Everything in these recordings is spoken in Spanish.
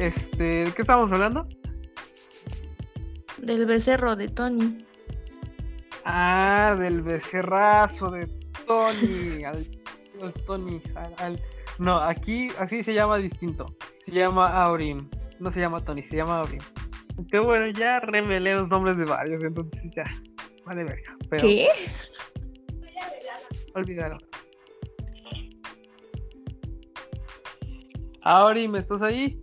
Este, ¿de qué estábamos hablando? Del becerro de Tony. Ah, del becerrazo de Tony. al, Tony. Al, no, aquí así se llama distinto. Se llama Aurim. No se llama Tony, se llama Aurim. Qué bueno, ya revelé los nombres de varios, entonces ya. Vale, verga. Pero... ¿Qué? Olvidaron. Aurim, ¿estás ahí?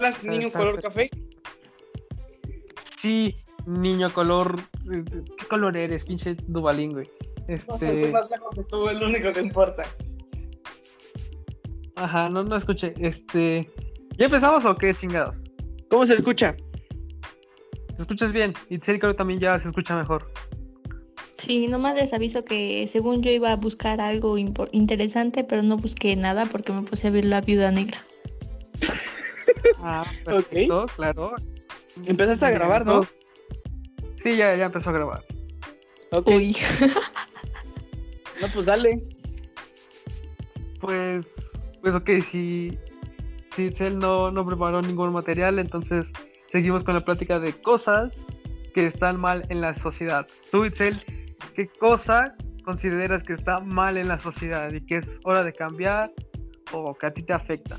¿Las niño color café? Sí, niño color. ¿Qué color eres, pinche Dubalín, güey? No Este. más lejos que tú, es lo único que importa. Ajá, no, no escuché. Este. ¿Ya empezamos o qué chingados? ¿Cómo se escucha? ¿Te escuchas bien? Y creo que también ya se escucha mejor. Sí, nomás les aviso que según yo iba a buscar algo interesante, pero no busqué nada porque me puse a ver la viuda negra. Ah, perfecto, claro. Empezaste a grabar, ¿no? Sí, ya, ya empezó a grabar. Ok. Uy. No, pues dale. Pues, pues ok, si, si Itzel no, no preparó ningún material, entonces seguimos con la plática de cosas que están mal en la sociedad. Tú, Itzel, ¿qué cosa consideras que está mal en la sociedad y que es hora de cambiar o que a ti te afecta?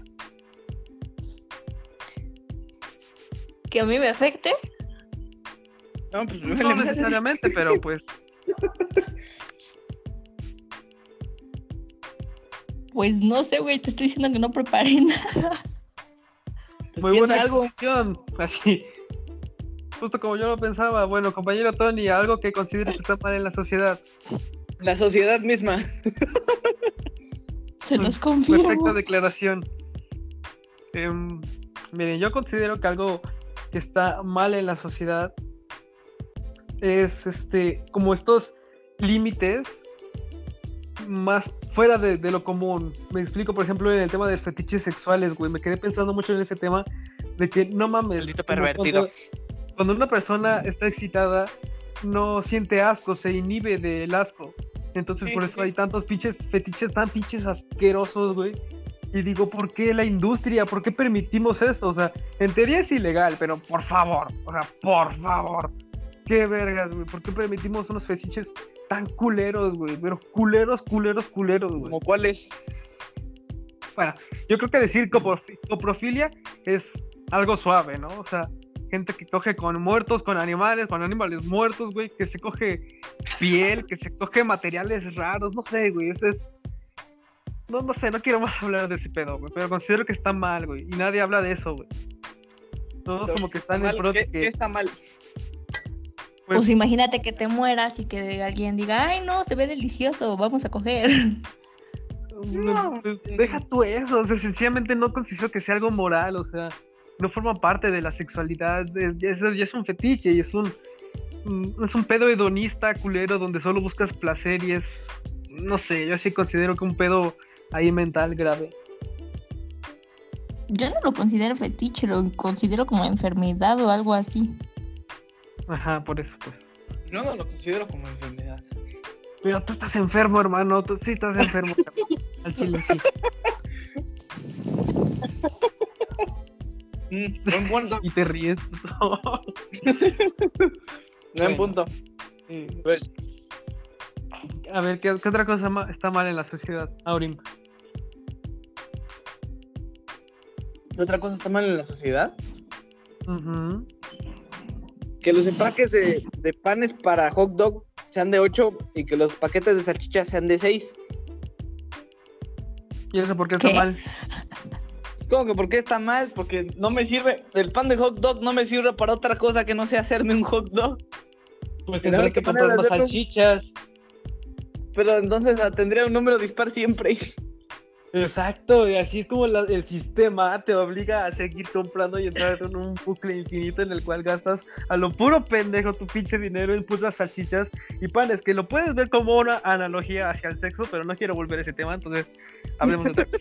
Que a mí me afecte. No, pues No vale madre. necesariamente, pero pues Pues no sé, güey, te estoy diciendo que no preparé nada. Pues muy buena algo. Así, justo como yo lo pensaba. Bueno, compañero Tony, algo que consideres que está mal en la sociedad. La sociedad misma. Se los confirmo. Perfecta declaración. Em, miren, yo considero que algo que está mal en la sociedad es este como estos límites más fuera de, de lo común. Me explico, por ejemplo, en el tema de fetiches sexuales, güey. Me quedé pensando mucho en ese tema de que no mames. Pervertido. Cuando, cuando una persona está excitada, no siente asco, se inhibe del asco. Entonces Sí, por eso sí. hay tantos pinches fetiches tan pinches asquerosos, güey. Y digo, ¿por qué la industria? ¿Por qué permitimos eso? O sea, en teoría es ilegal, pero por favor, o sea, por favor. Qué vergas, güey. ¿Por qué permitimos unos fetiches tan culeros, güey? Pero culeros, culeros, culeros, güey. ¿Como cuáles? Bueno, yo creo que decir coprofi- coprofilia es algo suave, ¿no? O sea, gente que coge con muertos, con animales, con animales muertos, güey, que se coge piel, que se coge materiales raros, no sé, güey, ese es... No, no sé, no quiero más hablar de ese pedo, güey, pero considero que está mal, güey, y nadie habla de eso, güey. Todos como que están en Mal, pro ¿Qué, de qué que... está mal? pues, Pues imagínate que te mueras y que alguien diga, ay no, se ve delicioso, vamos a coger. No, pues, deja tú eso, o sea, sencillamente no considero que sea algo moral, o sea, no forma parte de la sexualidad, es, ya es, ya es un fetiche y es un, mm, es un pedo hedonista culero donde solo buscas placer y es, no sé, yo sí considero que un pedo ahí mental grave. Yo no lo considero fetiche, lo considero como enfermedad o algo así. Ajá, por eso, pues. Yo no lo considero como enfermedad. Pero tú estás enfermo, hermano, tú sí estás enfermo. Al chile, sí. Mm, buen punto. Y te ríes. Buen Bueno. punto. Pues, A ver, ¿qué, qué otra cosa está mal en la sociedad, Aurim? Otra cosa está mal en la sociedad? Que los empaques de, de panes para hot dog sean de 8 y que los paquetes de salchichas sean de 6. ¿Y eso por qué está ¿Qué? mal? ¿Cómo que por qué está mal? Porque no me sirve, el pan de hot dog no me sirve para otra cosa que no sea hacerme un hot dog. Pues tendrás que comprar más salchichas. Pero entonces ah, tendría un número dispar siempre. Exacto, y así es como la- el sistema te obliga a seguir comprando y entrar en un bucle infinito en el cual gastas a lo puro pendejo tu pinche dinero en putas salchichas y panes, que lo puedes ver como una analogía hacia el sexo, pero no quiero volver a ese tema, entonces hablemos de.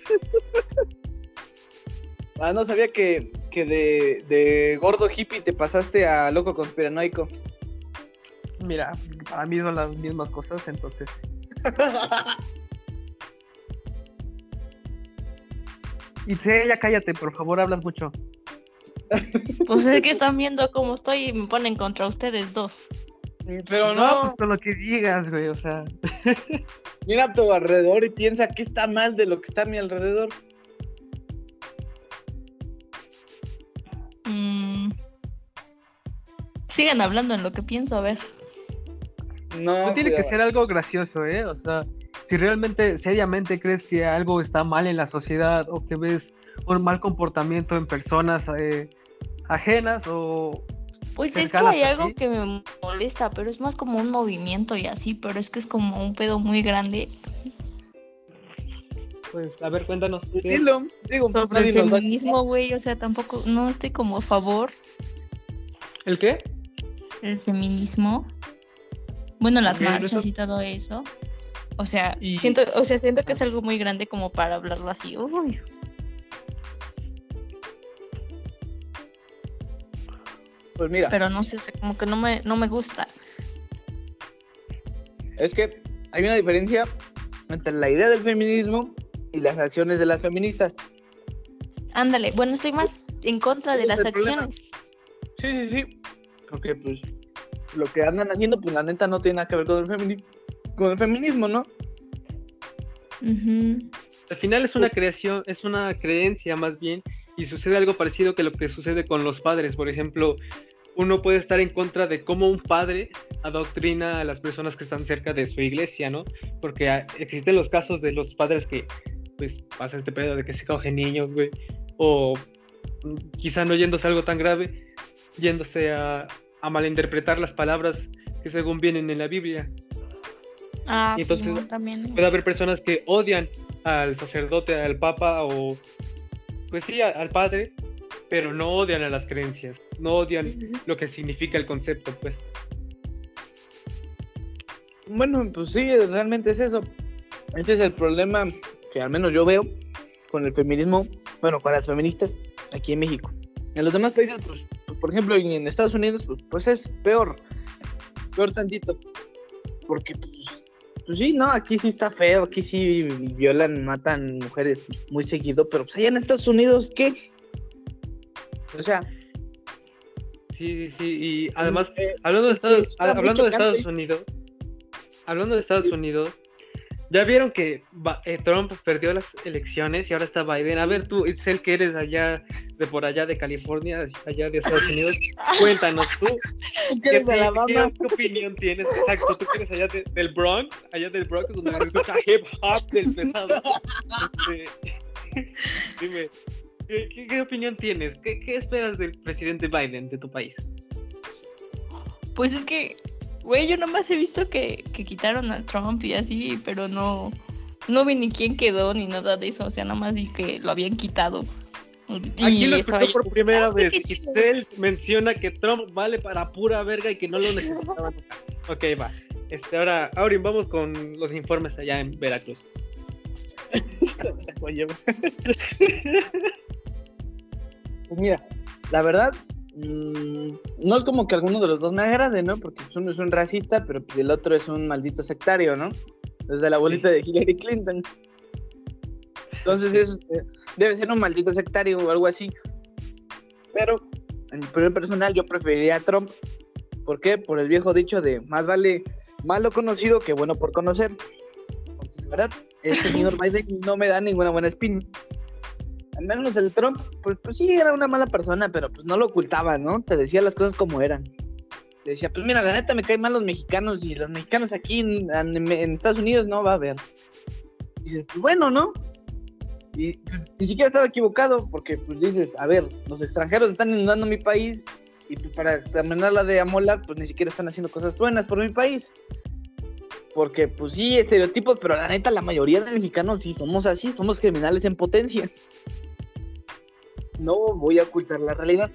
Ah, no sabía que, que de, de gordo hippie te pasaste a loco conspiranoico. Mira, para mí son las mismas cosas, entonces. Y ya cállate, por favor, hablas mucho. Pues es que están viendo cómo estoy y me ponen contra ustedes dos. Pero No, no, pues con lo que digas, güey, o sea. mira a tu alrededor y piensa que está mal de lo que está a mi alrededor. Mm. Sigan hablando en lo que pienso, a ver. No, No tiene que ser algo gracioso, ¿eh? O sea, si realmente, seriamente crees que algo está mal en la sociedad o que ves un mal comportamiento en personas eh, ajenas o... Pues es que hay a algo ti. que me molesta, pero es más como un movimiento y así, pero es que es como un pedo muy grande Pues, a ver, cuéntanos. Pues ¿qué? dilo, digo, pues sobre el feminismo, güey, o sea, tampoco, no estoy como a favor ¿El qué? del feminismo. Bueno, las marchas eso- y todo eso. O sea, Y- siento, o sea, siento que es algo muy grande como para hablarlo así. Uy, Pues mira, pero no sé, o sea, como que no me, no me gusta. es que hay una diferencia entre la idea del feminismo y las acciones de las feministas. Ándale, bueno, estoy más en contra de las problema. acciones. Sí, sí, sí. Porque pues lo que andan haciendo, pues la neta no tiene nada que ver con el feminismo, con el feminismo, ¿no? Al final es una creación, es una creencia más bien, y sucede algo parecido que lo que sucede con los padres. Por ejemplo, uno puede estar en contra de cómo un padre adoctrina a las personas que están cerca de su iglesia, ¿no? Porque ah, existen los casos de los padres que, pues, pasa este pedo de que se cogen niños, güey, o mm, quizá no yéndose a algo tan grave, yéndose a, a malinterpretar las palabras que según vienen en la Biblia. Ah, Y sí, entonces- no, también. Puede haber personas que odian al sacerdote, al papa o, pues sí, al padre, pero no odian a las creencias, no odian lo que significa el concepto, pues. Bueno, pues sí, realmente es eso. Ese es el problema que al menos yo veo con el feminismo, bueno, con las feministas aquí en México. En los demás países, pues, pues, por ejemplo, en Estados Unidos, pues, pues es peor, peor tantito. Porque, pues, pues sí, no, aquí sí está feo, aquí sí violan, matan mujeres muy seguido, pero pues allá en Estados Unidos, ¿qué? O sea, Sí, sí, sí, y además, eh, hablando de Estados, hablando de. Estados Unidos, hablando de Estados Unidos, ya vieron que eh, Trump perdió las elecciones y ahora está Biden. A ver, tú, Itzel, que eres allá, de por allá de California, allá de Estados Unidos, cuéntanos tú, ¿tú ¿Qué, qué- qué opinión tienes? Exacto, tú que eres allá de- del Bronx, allá del Bronx, donde se escucha hip hop del pesado. Este, dime, ¿qué, qué, qué opinión tienes? ¿Qué, ¿Qué esperas del presidente Biden de tu país? Pues es que, güey, yo nomás he visto que, que quitaron a Trump y así, pero no, no vi ni quién quedó ni nada de eso. O sea, nomás vi que lo habían quitado. Y Aquí lo escuchó por primera "Ah, vez. qué chido". Giselle menciona que Trump vale para pura verga y que no lo necesitaba nunca. Ok, va. Este, ahora, Aurin, vamos con los informes allá en Veracruz. Pues mira, la verdad, mm, no es como que alguno de los dos me agrade, ¿no? Porque pues, uno es un racista, pero pues el otro es un maldito sectario, ¿no? Desde la abuelita de Hillary Clinton. Entonces es, eh, debe ser un maldito sectario o algo así. Pero, en mi primer personal, yo preferiría a Trump. ¿Por qué? Por el viejo dicho de más vale malo conocido que bueno por conocer. Porque la verdad, este señor Biden no me da ninguna buena espina menos el Trump, pues, pues sí, era una mala persona, pero pues no lo ocultaba, ¿no? Te decía las cosas como eran. Te decía, pues mira, la neta me caen mal los mexicanos y los mexicanos aquí en, en- Estados Unidos no va a haber. Dices, pues bueno, ¿no? Y pues, ni siquiera estaba equivocado, porque pues dices, a ver, los extranjeros están inundando mi país y pues, para terminarla de amolar, pues ni siquiera están haciendo cosas buenas por mi país. Porque pues sí, estereotipos, pero la neta la mayoría de mexicanos sí somos así, somos criminales en potencia. No voy a ocultar la realidad.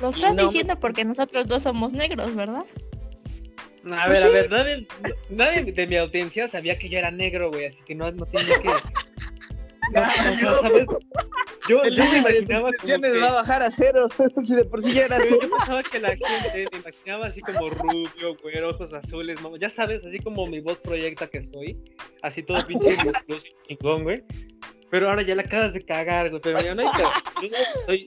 Lo estás no me- diciendo porque nosotros dos somos negros, ¿verdad? A Pues ver, a sí. ver, nadie, nadie de mi audiencia sabía que yo era negro, güey, así que no, no tenía que. No, no, ¿sabes? Yo, El yo me imaginaba como que- va a bajar a cero. si de por sí ya era Yo, cero. yo pensaba que la gente me imaginaba así como rubio, güero, ojos azules, mamá. Ya sabes, así como mi voz proyecta que soy. Así todo pinche chingón, güey. Pero ahora ya la acabas de cagar, güey. Pero no hay soy,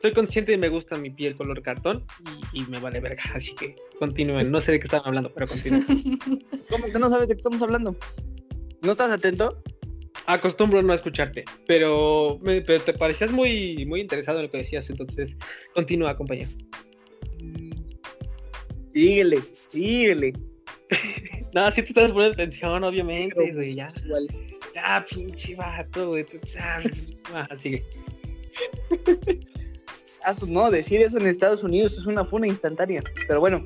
soy consciente y me gusta mi piel color cartón y, y me vale verga. Así que continúen. No sé de qué estaban hablando, pero continúen. ¿Cómo que no sabes de qué estamos hablando? ¿No estás atento? Acostumbro no a escucharte, pero, me- pero te parecías muy, muy interesado en lo que decías, entonces continúa, compañero. Mm. Síguele, síguele. No, si te estás poniendo atención, obviamente, Pero, ya. homosexual. Ya, pinche vato, güey. tú sabes. Ajá, sigue. Ah, su- no, decir eso en Estados Unidos es una funa instantánea. Pero bueno,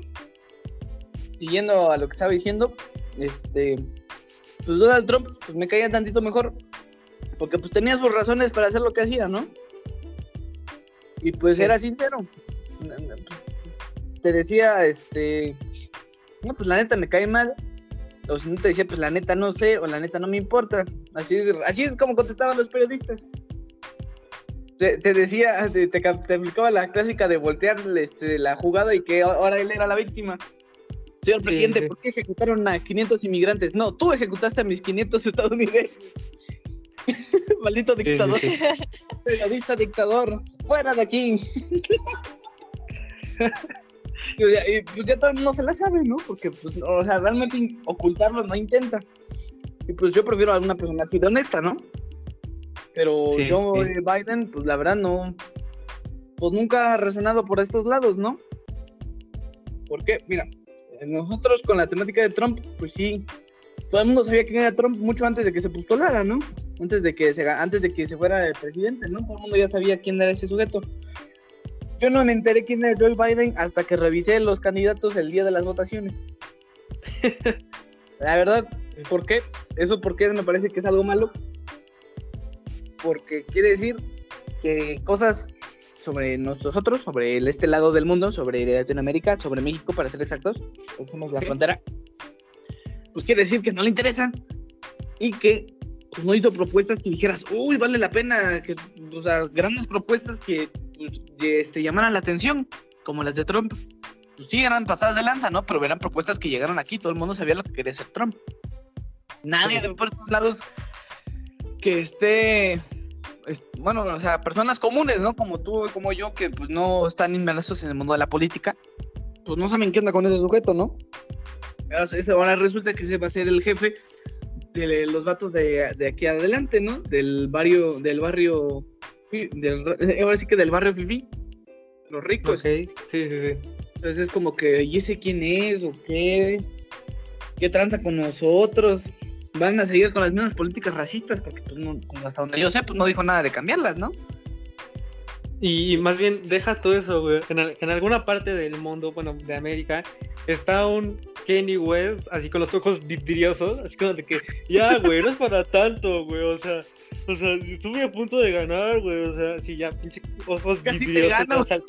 siguiendo a lo que estaba diciendo, este, pues Donald Trump pues me caía tantito mejor, porque pues tenía sus razones para hacer lo que hacía, ¿no? Y pues Sí. era sincero. Pues, Te decía, este, no, pues la neta me cae mal. O si no te decía, pues la neta no sé, o la neta no me importa. Así, así es como contestaban los periodistas te, te decía, te, te, te aplicaba la clásica de voltear este, la jugada y que ahora él era la víctima. Señor presidente, sí. ¿por qué ejecutaron a 500 inmigrantes? No, tú ejecutaste a mis 500 estadounidenses. Maldito dictador, sí. periodista dictador, fuera de aquí. Y, ya- y, pues ya todo el mundo se la sabe, ¿no? Porque, pues, no, o sea, realmente ocultarlo no intenta. Y pues yo prefiero a una persona así de honesta, ¿no? Pero Sí, yo, sí. eh, Biden, pues la verdad no. Pues nunca ha resonado por estos lados, ¿no? ¿Por qué? Mira, eh, nosotros con la temática de Trump, pues sí. Todo el mundo sabía quién era Trump mucho antes de que se postulara, ¿no? Antes de que se, antes de que se fuera el presidente, ¿no? Todo el mundo ya sabía quién era ese sujeto. Yo no me enteré quién era Joe Biden hasta que revisé los candidatos el día de las votaciones. La verdad, ¿por qué? Eso porque me parece que es algo malo. Porque quiere decir que cosas sobre nosotros, sobre este lado del mundo, sobre Latinoamérica, sobre México, para ser exactos, somos la frontera, pues quiere decir que no le interesan y que pues, no hizo propuestas que dijeras, uy, vale la pena, que, o sea, grandes propuestas que este, llamaran la atención, como las de Trump. Pues sí, eran pasadas de lanza, ¿no? Pero eran propuestas que llegaron aquí, todo el mundo sabía lo que quería hacer Trump. Nadie de por estos lados que esté, es- bueno, o sea, personas comunes, ¿no? Como tú y como yo, que pues no están inmersos en el mundo de la política, pues no saben qué onda con ese sujeto, ¿no? Ese- Ahora resulta que ese va a ser el jefe de los vatos de, de aquí adelante, ¿no? Del barrio, del barrio, del, ahora sí que del barrio Fifi, los ricos. Sí, sí, sí. Entonces es como que, ¿y ese quién es o qué? ¿Qué tranza con nosotros? Van a seguir con las mismas políticas racistas, porque pues, no- pues, hasta donde yo sé, pues no dijo nada de cambiarlas, ¿no? Y, y más bien, dejas todo eso, güey. En, al- en alguna parte del mundo, bueno, de América, está un Kenny West, así con los ojos vidriosos, así como de que, ya, güey, no es para tanto, güey, o sea, o sea, estuve a punto de ganar, güey, o sea, sí, ya, pinche ojos Casi te vidriosos. gano. ya,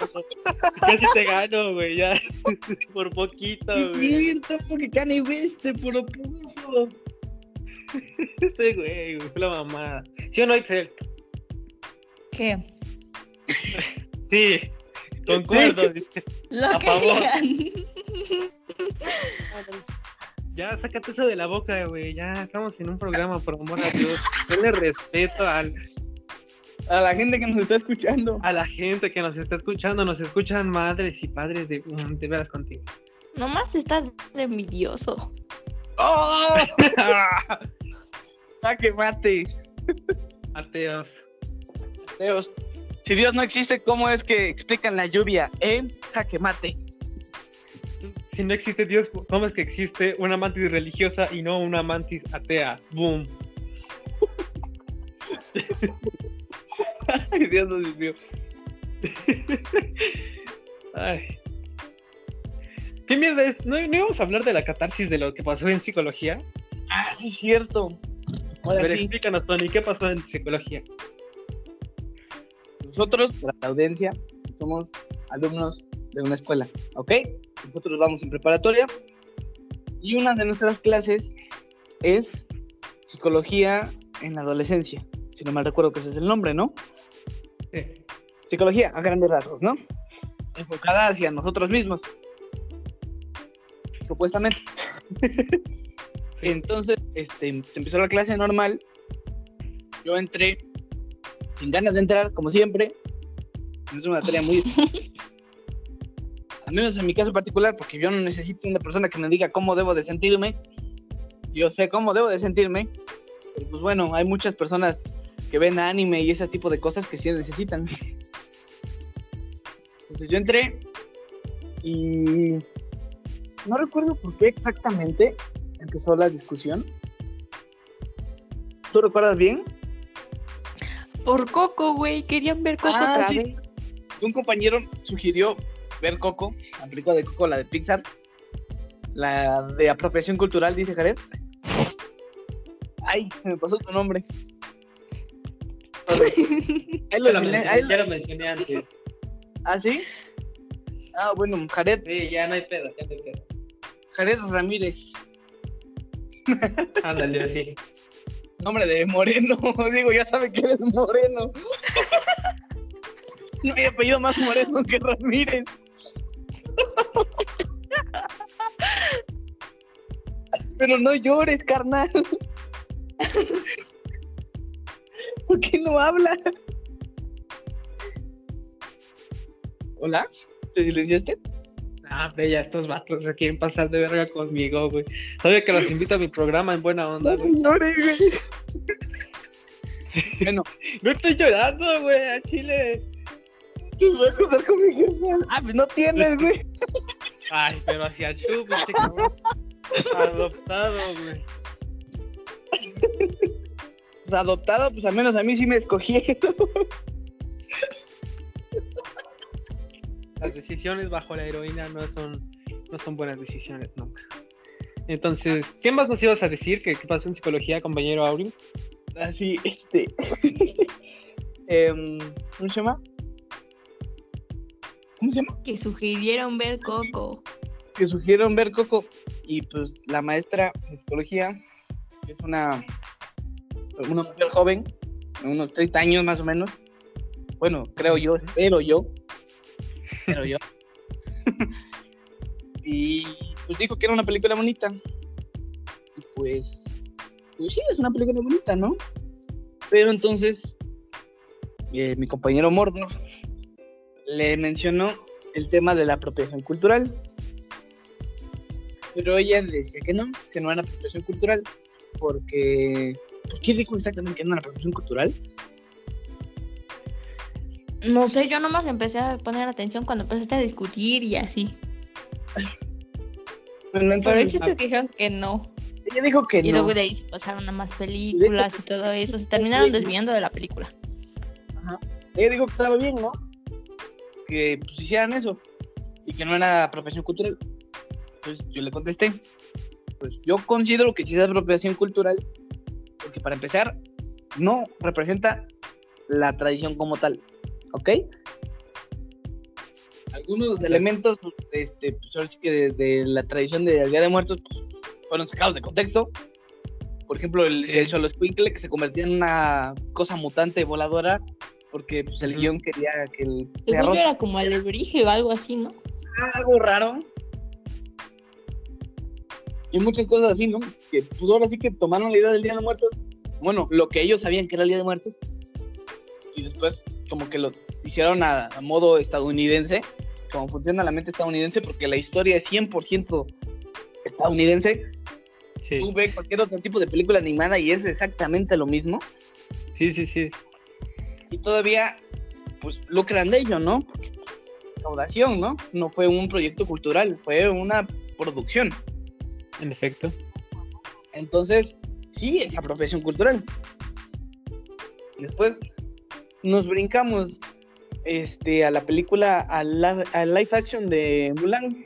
Casi te gano, güey, ya, por poquito, Es güey. cierto, que Kanye West te propuso. Ese güey, güey, fue la mamada. ¿Sí o no, Excel? ¿Qué? Sí, concuerdo. dice. Lo A que favor. digan. Ya, sácate eso de la boca, güey. Ya estamos en un programa, por amor a Dios. Denle respeto al, A la gente que nos está escuchando. a la gente que nos está escuchando. Nos escuchan madres y padres de, mm, de veras contigo. Nomás estás de envidioso. ¡Oh! ¡Jaque mate! Ateos. Dios. Si Dios no existe, ¿cómo es que explican la lluvia? ¿Eh? Jaque mate. Si no existe Dios, ¿cómo es que existe una mantis religiosa y no una mantis atea? Boom. Ay, Dios, Dios mío. Ay. ¿Qué mierda es? ¿No, ¿No íbamos a hablar de la catarsis de lo que pasó en psicología? Ah, sí, es cierto. A Ahora ver, sí. explícanos, Tony, ¿qué pasó en psicología? Nosotros, para la audiencia, somos alumnos de una escuela, ¿ok? Nosotros vamos en preparatoria y una de nuestras clases es psicología en la adolescencia. Si no mal recuerdo que ese es el nombre, ¿no? Sí. Psicología a grandes rasgos, ¿no? Enfocada hacia nosotros mismos. Supuestamente. Entonces, este, empezó la clase normal yo entré sin ganas de entrar, como siempre. Es una tarea muy... Al menos en mi caso particular, porque yo no necesito una persona que me diga cómo debo de sentirme. Yo sé cómo debo de sentirme. Pero pues bueno, hay muchas personas que ven anime y ese tipo de cosas que sí necesitan. Entonces yo entré y no recuerdo por qué exactamente empezó la discusión. ¿Tú recuerdas bien? Por Coco, güey. Querían ver Coco Ah, otra sí. vez. Un compañero sugirió ver Coco, la película de Coco, la de Pixar, la de apropiación cultural, dice Jared. Ay, se me pasó tu nombre. Ahí lo mencioné- mencioné, ahí lo- ya lo mencioné antes. ¿Ah, sí? Ah, bueno, Jared, Sí, ya no hay pedo, ya no hay pedo. Jared Ramírez, Ándale, así. Nombre de Moreno. Digo, ya sabe que eres Moreno. No hay apellido más Moreno que Ramírez. Pero no llores, carnal. ¿Por qué no habla? ¿Hola? ¿Te silenciaste? Ah, ve ya, estos vatos se quieren pasar de verga conmigo, güey. Sabía que los invito a mi programa en buena onda, güey. llores, güey. Bueno, No estoy llorando, güey, a Chile. ¿qué voy a acordar con mi? Ah, pues no tienes, güey. Ay, pero hacia Chup, este cabrón. Adoptado, güey. Pues adoptado, pues al menos a mí sí me escogieron. Las decisiones bajo la heroína no son, no son buenas decisiones nunca. Entonces, ¿qué más nos ibas a decir? ¿Qué, qué pasó en psicología, compañero Aurim? Así, este. Em, ¿Cómo se llama? ¿Cómo se llama? Que sugirieron ver Coco. Que sugirieron ver Coco. Y pues la maestra de psicología, que es una, una mujer joven, de unos 30 años más o menos. Bueno, creo yo, espero yo. Espero yo. y pues dijo que era una película bonita. Y pues, pues sí, es una película bonita, ¿no? Pero entonces, eh, mi compañero Mordor le mencionó el tema de la apropiación cultural. Pero ella decía que no, que no era apropiación cultural, porque... ¿Por qué dijo exactamente que no era apropiación cultural? No sé, yo nomás empecé a poner atención cuando empezaste a discutir y así. Bueno, Pero el chiste es que dijeron que no. ella dijo que Y no. luego de ahí se pasaron a más películas y todo eso. Se terminaron desviando de la película. Ella dijo que estaba bien, ¿no? Que pues hicieran eso y que no era apropiación cultural. Entonces yo le contesté, pues yo considero que sí es apropiación cultural, porque para empezar, no representa la tradición como tal, ¿ok? Algunos elementos, este, pues ahora sí que de, de la tradición del Día de Muertos pues, fueron sacados de contexto. Por ejemplo, el, Sí. el Xoloscuincle que se convertía en una cosa mutante voladora porque pues, el guion quería que el yo era como alebrije o algo así, ¿no? algo raro. Y muchas cosas así, ¿no? Que pues ahora sí que tomaron la idea del Día de Muertos. Bueno, lo que ellos sabían que era el Día de Muertos. Y después como que lo hicieron a, a modo estadounidense. Como funciona la mente estadounidense, porque la historia es 100% estadounidense. Sí, Tú ves cualquier otro tipo de película animada y es exactamente lo mismo. sí, sí, sí. y todavía pues lucran de ello, ¿no? Porque recaudación, ¿no? No fue un proyecto cultural, fue una producción. En efecto. Entonces, sí, es apropiación cultural. Después nos brincamos este, a la película, a, la, a live action de Mulan.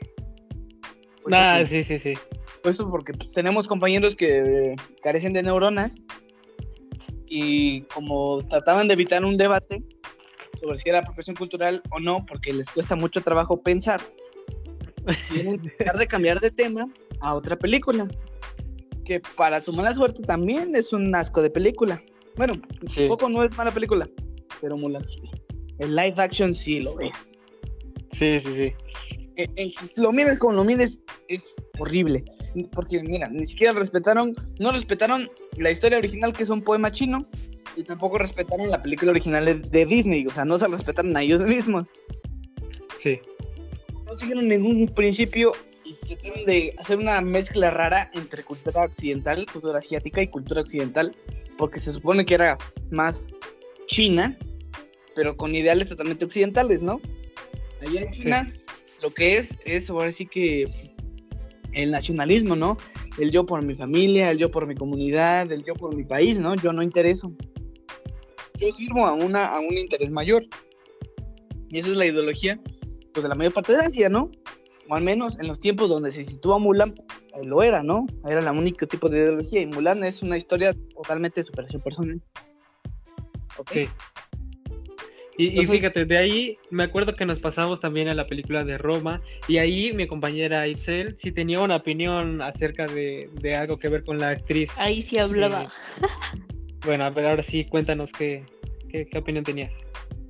Pues, Ah, sí, sí, sí. Pues eso porque pues, tenemos compañeros que eh, carecen de neuronas y como trataban de evitar un debate sobre si era apropiación cultural o no, porque les cuesta mucho trabajo pensar, decidieron tratar de cambiar de tema a otra película, que para su mala suerte también es un asco de película. Bueno, Sí. Coco no es mala película, pero Mulan sí. El live action sí lo es. Sí, sí, sí. en- en- lo mires como lo mires, es horrible. Porque, mira, ni siquiera respetaron, no respetaron la historia original, que es un poema chino, Y tampoco respetaron la película original de, de Disney, o sea, no se respetaron a ellos mismos. Sí. No siguieron ningún principio y trataron de hacer una mezcla rara entre cultura occidental, cultura asiática y cultura occidental, porque se supone que era más China, pero con ideales totalmente occidentales, ¿no? Allá en China, lo que es, es ahora sí que el nacionalismo, ¿no? El yo por mi familia, el yo por mi comunidad, el yo por mi país, ¿no? Yo no intereso. Yo sirvo a, una, a un interés mayor. Y esa es la ideología, pues, de la mayor parte de Asia, ¿no? O al menos en los tiempos donde se sitúa Mulan, eh, lo era, ¿no? Era el único tipo de ideología. Y Mulan es una historia totalmente de superación personal. ¿Ok? Sí. Y, fíjate, de ahí me acuerdo que nos pasamos también a la película de Roma y ahí mi compañera Itzel sí tenía una opinión acerca de, de algo que ver con la actriz. Ahí sí hablaba. Bueno, a ver, ahora sí, cuéntanos qué, qué, qué opinión tenías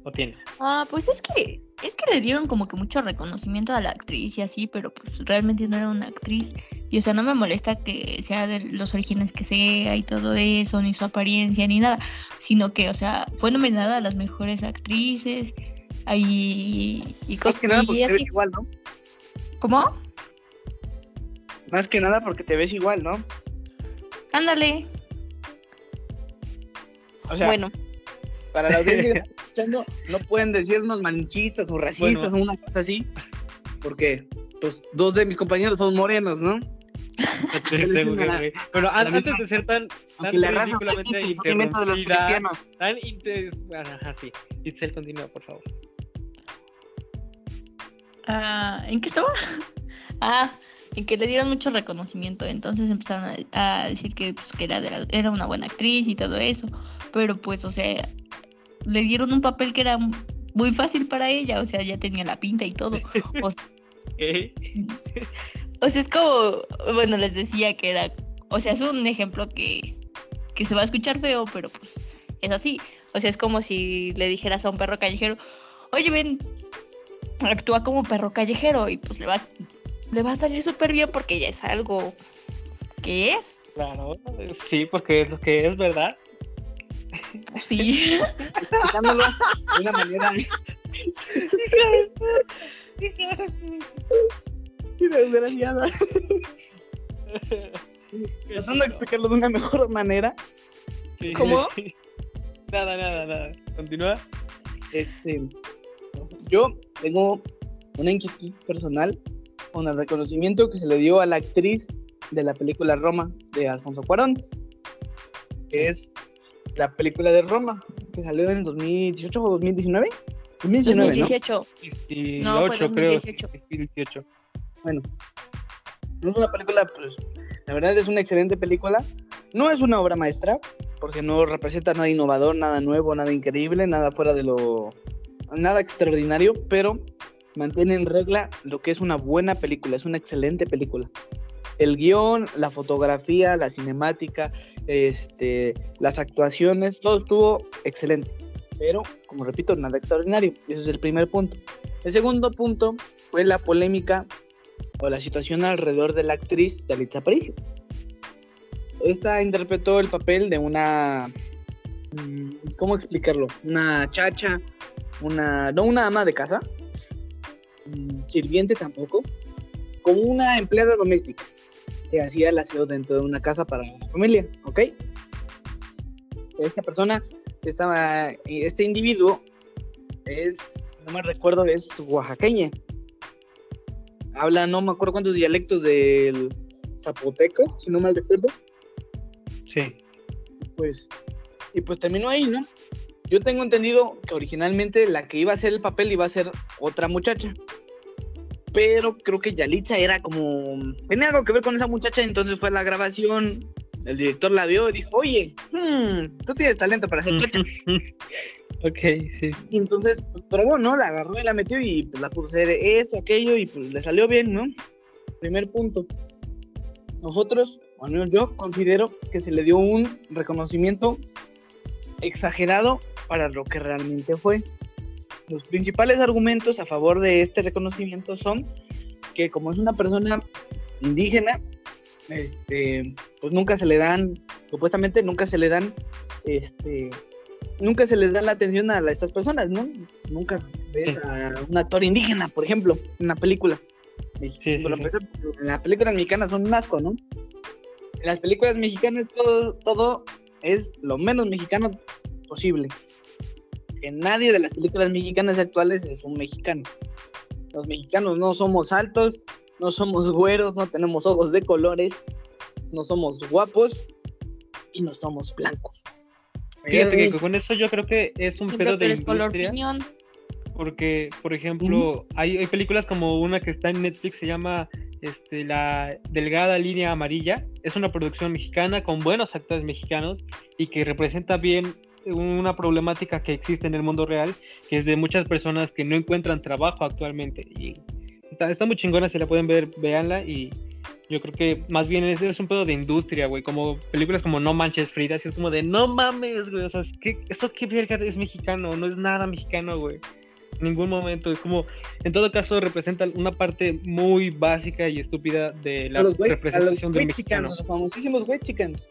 o tienes. Ah, pues es que es que le dieron como que mucho reconocimiento a la actriz y así, pero pues realmente no era una actriz. Y o sea, no me molesta que sea de los orígenes que sea y todo eso, ni su apariencia, ni nada, sino que, o sea, fue nominada a las mejores actrices ahí y Más cosas que nada porque y te ves igual, ¿no? ¿Cómo? Más que nada porque te ves igual, ¿no? Ándale. O sea, bueno, para la audiencia que está escuchando, no pueden decirnos manchistas o racistas Bueno. o una cosa así, porque pues dos de mis compañeros son morenos, ¿no? Pero antes de ser tan, tan la raza de los cristianos. tan inter... Ajá, sí. Itzel, continúa, por favor. ah, ¿en qué estaba? ah, en que le dieron mucho reconocimiento, entonces empezaron a, a decir que, pues, que era, de la- era una buena actriz y todo eso, pero pues, o sea, le dieron un papel que era muy fácil para ella, o sea, ya tenía la pinta y todo. O sea, o sea, es como, bueno, les decía que era, o sea, es un ejemplo que, que se va a escuchar feo, pero pues es así. O sea, es como si le dijeras a un perro callejero, oye, ven, actúa como perro callejero y pues le va, le va a salir súper bien porque ya es algo que es. Claro, sí, porque es lo que es, ¿verdad? Sí. Explicándolo de una manera. Desgraciada. Tratando de explicarlo de una mejor manera, Sí. ¿Cómo? Nada, nada, nada. Continúa. este, yo tengo una inquietud personal con el reconocimiento que se le dio a la actriz de la película Roma de Alfonso Cuarón, que es la película de Roma, que salió en 2018 o 2019. 2019, ¿no? 2018. 18, No, fue creo. 2018. sí, 18. Bueno, no es una película, pues, la verdad es una excelente película. No es una obra maestra, porque no representa nada innovador, nada nuevo, nada increíble, nada fuera de lo... nada extraordinario, pero mantiene en regla lo que es una buena película, es una excelente película. El guion, la fotografía, la cinemática, este, las actuaciones, todo estuvo excelente. Pero, como repito, nada extraordinario. Ese es el primer punto. El segundo punto fue la polémica o la situación alrededor de la actriz Yalitza Aparicio. Esta interpretó el papel de una. mm, ¿Cómo explicarlo? Una chacha, una. No una ama de casa, sirviente tampoco, como una empleada doméstica que hacía el aseo dentro de una casa para una familia, ¿ok? Esta persona, esta, este individuo es, no me recuerdo, es oaxaqueña habla no me acuerdo cuántos dialectos del zapoteco, si no mal recuerdo, Sí. pues y pues terminó ahí, ¿no? Yo tengo entendido que originalmente la que iba a hacer el papel iba a ser otra muchacha. Pero creo que Yalitza era como tenía algo que ver con esa muchacha, entonces fue a la grabación, el director la vio y dijo, "Oye, hmm, tú tienes talento para hacer chacha." ok, sí. Y entonces, pues probó, ¿no? La agarró y la metió y pues la puso a hacer esto, aquello y pues le salió bien, ¿no? Primer punto. Nosotros, o al menos yo, considero que se le dio un reconocimiento exagerado para lo que realmente fue. Los principales argumentos a favor de este reconocimiento son que como es una persona indígena, este, pues nunca se le dan, supuestamente nunca se le dan, este, nunca se les da la atención a la- estas personas, ¿no? Nunca ves Sí. a un actor indígena, por ejemplo, en una película. Sí, sí. empezar, las películas mexicanas son un asco, ¿no? En las películas mexicanas todo, todo es lo menos mexicano posible. Que nadie de las películas mexicanas actuales es un mexicano. Los mexicanos no somos altos, no somos güeros, no tenemos ojos de colores, no somos guapos y no somos blancos. Fíjate que con eso yo creo que es un pedo de eres industria. piñón. Porque, por ejemplo, hay, hay películas como una que está en Netflix, se llama este, La Delgada Línea Amarilla. Es una producción mexicana con buenos actores mexicanos y que representa bien una problemática que existe en el mundo real, que es de muchas personas que no encuentran trabajo actualmente. Y está, está muy chingona, si la pueden ver, véanla. Y yo creo que más bien es, es un pedo de industria, güey. Como películas como No Manches Frida, así es como de no mames, güey. O sea, ¿qué, ¿esto qué verga es mexicano? No es nada mexicano, güey en ningún momento. Es como, en todo caso, representa una parte muy básica y estúpida de la a los güey- a los representación del mexicano. los famosísimos güey chicanos.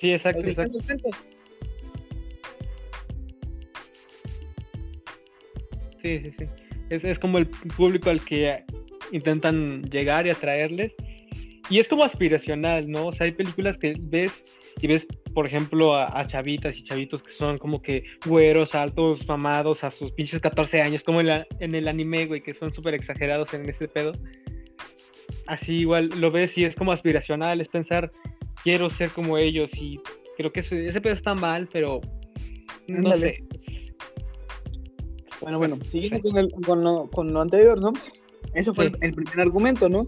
Sí, exacto, exacto. Sí, sí, sí. Es, es como el público al que intentan llegar y atraerles. Y es como aspiracional, ¿no? O sea, hay películas que ves y ves, por ejemplo, a, a chavitas y chavitos que son como que güeros, altos, mamados a sus pinches 14 años, como en, la- en el anime, güey, que son súper exagerados en ese pedo. Así igual lo ves y es como aspiracional, es pensar, quiero ser como ellos y creo que ese, ese pedo está mal, pero no sé. Bueno, bueno, siguiendo con, el- con lo, con lo anterior, ¿no? Eso fue Sí. el, el primer argumento, ¿no?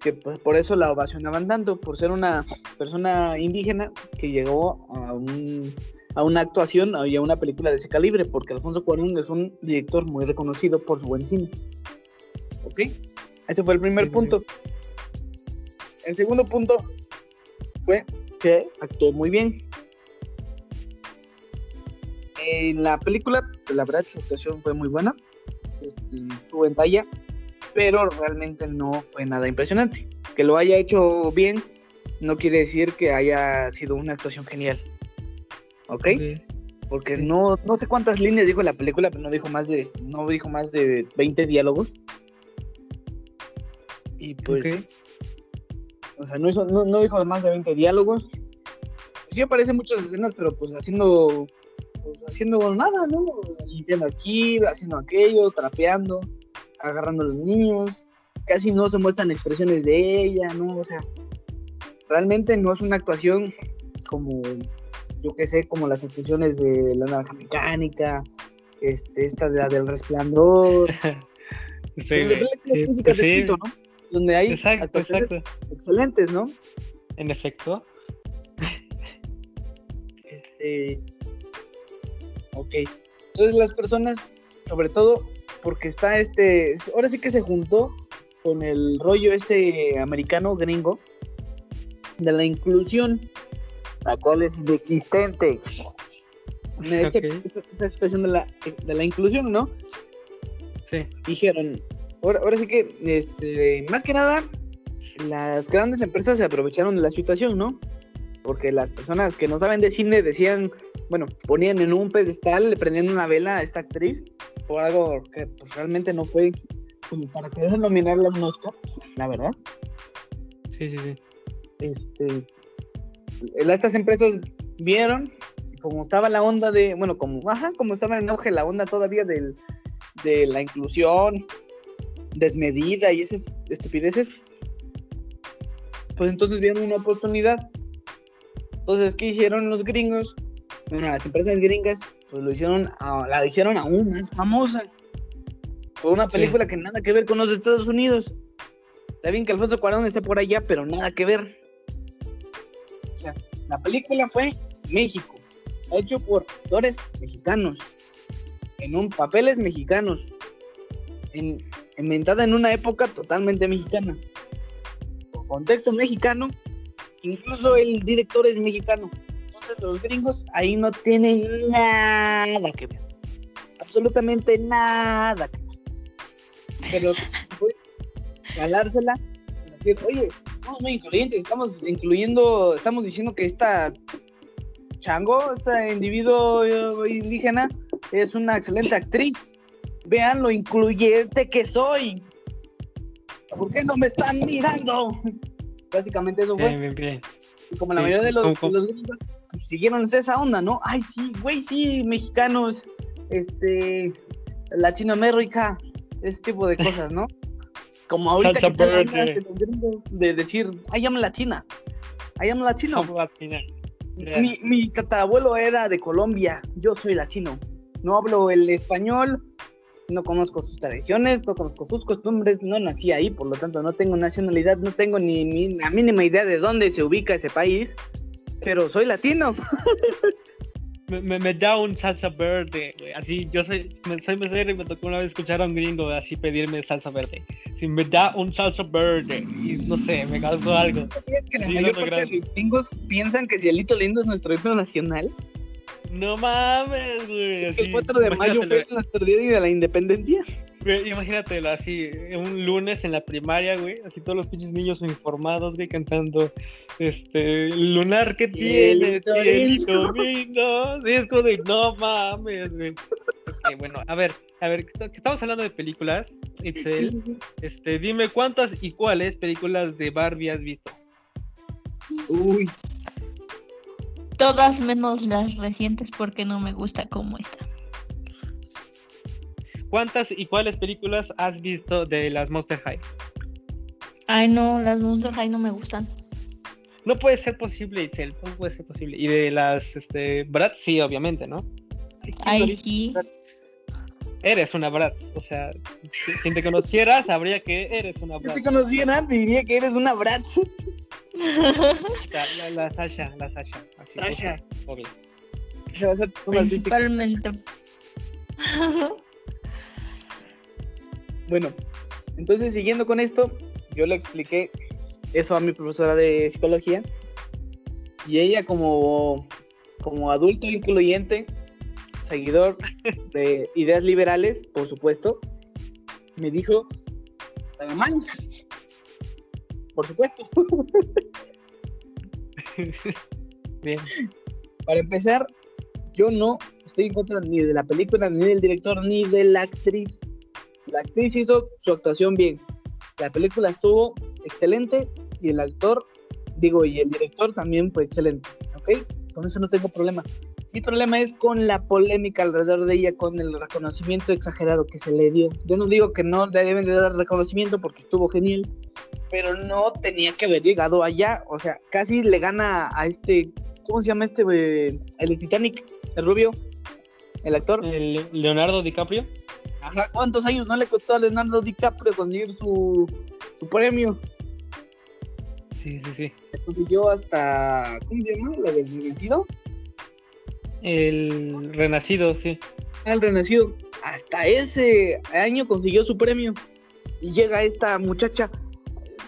Que pues, por eso la ovacionaban tanto, por ser una persona indígena que llegó a, un, a una actuación y a una película de ese calibre, porque Alfonso Cuarón es un director muy reconocido por su buen cine. ¿Ok? Ese fue el primer Sí, sí, sí. punto. El segundo punto fue que actuó muy bien. En la película, pues, la verdad, su actuación fue muy buena. Este, estuvo en talla, pero realmente no fue nada impresionante. Que lo haya hecho bien no quiere decir que haya sido una actuación genial. ¿Ok? Ok. Porque no, no sé cuántas líneas dijo en la película, pero no dijo más de, no dijo más de 20 diálogos. Y pues, o sea, no, hizo- no, no dijo más de 20 diálogos. Sí aparecen muchas escenas, pero pues haciendo, pues haciendo nada, ¿no? Limpiando aquí, haciendo aquello, trapeando, agarrando a los niños. Casi no se muestran expresiones de ella, ¿no? O sea, realmente no es una actuación como, yo qué sé, como las actuaciones de La Naranja Mecánica, este, esta de la del Resplandor. Sí, pues, Sí, de ¿no? Donde hay Exacto, actuaciones exacto. excelentes, ¿no? En efecto. Este. Ok. Entonces las personas, sobre todo, porque está este. Ahora sí que se juntó con el rollo este americano gringo de la inclusión, la cual es inexistente. Este- esta, esta situación de la, de la inclusión, ¿no? Sí. Dijeron, ahora, ahora sí que, este, más que nada, las grandes empresas se aprovecharon de la situación, ¿no? Porque las personas que no saben de cine decían, bueno, ponían en un pedestal, le prendían una vela a esta actriz por algo que pues, realmente no fue como para querer nominarla a un Oscar, la verdad. Sí, sí, sí. Este, estas empresas vieron como estaba la onda de, bueno, como, ajá, como estaba en auge la onda todavía del, de la inclusión desmedida y esas estupideces, pues entonces vieron una oportunidad. Entonces, ¿qué hicieron los gringos? Bueno, las empresas gringas, pues lo hicieron, a- la hicieron aún más famosa. Por una película que nada que ver con los de Estados Unidos. Está bien que Alfonso Cuarón esté por allá, pero nada que ver. O sea, la película fue México, hecho por actores mexicanos, en un papeles mexicanos, en, inventada en una época totalmente mexicana, con contexto mexicano, incluso el director es mexicano. Entonces los gringos ahí no tienen nada que ver, absolutamente nada que ver. Pero pues, jalársela, decir, oye, somos muy incluyentes, estamos incluyendo, estamos diciendo que esta Chango, este individuo indígena, es una excelente actriz. Vean lo incluyente que soy. ¿Por qué no me están mirando? Básicamente eso fue. Bien, bien, bien. Y como la mayoría de los, ¿cómo- los pues, siguieron esa onda, ¿no? Ay, sí, güey, sí, mexicanos, este, Latinoamérica, ese tipo de cosas, ¿no? Como ahorita que de los gringos de decir, I am latina, I am latino. Final. Ya. Mi, mi tatarabuelo era de Colombia, yo soy latino. No hablo el español, no conozco sus tradiciones, no conozco sus costumbres, no nací ahí, por lo tanto no tengo nacionalidad, no tengo ni, ni la mínima idea de dónde se ubica ese país, pero soy latino. Me, me, me da un salsa verde, güey. Así, yo soy, me, soy mesero y me tocó una vez escuchar a un gringo así pedirme salsa verde. Si me da un salsa verde, y no sé, me causó algo. Es que la Sí, mayor no parte de los gringos piensan que Cielito Lindo es nuestro himno nacional. No mames, güey. El así, 4 de mayo fue nuestro día de la independencia. güey, imagínatelo así, un lunes en la primaria, güey. Así todos los pinches niños informados, güey, cantando este lunar que tiene, Cielito cielito lindo. Sí, es como de no mames, güey. Ok, bueno, a ver, a ver, que estamos hablando de películas, Itzel. Este, dime cuántas y cuáles películas de Barbie has visto. Uy, Todas menos las recientes porque no me gusta cómo está. ¿Cuántas y cuáles películas has visto de las Monster High? Ay, no, las Monster High no me gustan. No puede ser posible, Itzel, no puede ser posible. Y de las, este, Bratz, sí, obviamente, ¿no? Ay, sí. Eres una Bratz, o sea, si, si te conociera, sabría que eres una si Bratz. te conociera, diría que eres una Bratz. La, la, la Sasha, la Sasha. Así, Sasha. obvio. Se va a hacer una artística. Principalmente. Bueno, entonces siguiendo con esto, yo le expliqué eso a mi profesora de psicología y ella como, como adulto incluyente, seguidor de ideas liberales, por supuesto, me dijo, "Está mal". Por supuesto. Bien. Para empezar, yo no estoy en contra ni de la película, ni del director, ni de la actriz. La actriz hizo su actuación bien. La película estuvo excelente y el actor, digo, y el director también fue excelente. ¿Ok? Con eso no tengo problema. Mi problema es con la polémica alrededor de ella, con el reconocimiento exagerado que se le dio. Yo no digo que no le deben de dar reconocimiento porque estuvo genial, pero no tenía que haber llegado allá. O sea, casi le gana a este, ¿cómo se llama este? El de Titanic, el rubio, el actor. El Leonardo DiCaprio. Ajá, ¿cuántos años no le costó a Leonardo DiCaprio conseguir su, su premio? Sí, sí, sí. Consiguió hasta, ¿cómo se llama? La del vencido. El Renacido, sí. El Renacido. Hasta ese año consiguió su premio. Y llega esta muchacha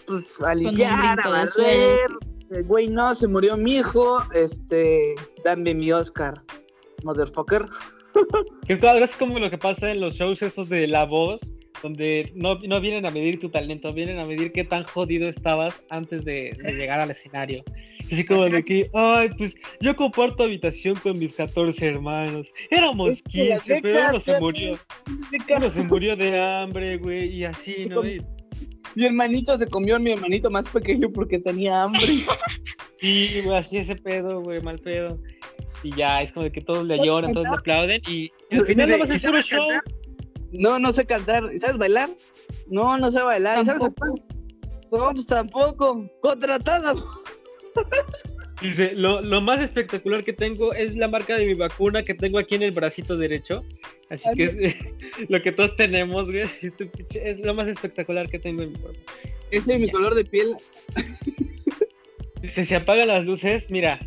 pues, a limpiar, a barrer. El güey, no, se murió mi hijo. Este, dame mi Oscar, motherfucker. Que es algo así como lo que pasa en los shows estos de La Voz, donde no, no vienen a medir tu talento, vienen a medir qué tan jodido estabas antes de, de llegar al escenario. Así como de que, ay, pues yo comparto habitación con mis 14 hermanos. Éramos Es que 15, pero uno se murió. Uno se murió de hambre, güey, y así, Sí, ¿no? Y- Mi hermanito se comió a mi hermanito más pequeño porque tenía hambre. Sí, güey, así ese pedo, güey, mal pedo. Y ya, es como de que todos le lloran, todos le aplauden, y al final Sí, no vas a ¿y hacer un sabes show. cantar? No, no sé cantar. ¿Y ¿Sabes bailar? No, no sé bailar. ¿Y ¿Sabes Tampoco. actuar? No, pues tampoco. Contratado. Dice, lo, lo más espectacular que tengo es la marca de mi vacuna que tengo aquí en el bracito derecho. Así que es lo que todos tenemos, güey. Este pinche- Es lo más espectacular que tengo en mi cuerpo. Ese es mi color de piel. Dice, se apagan las luces, mira,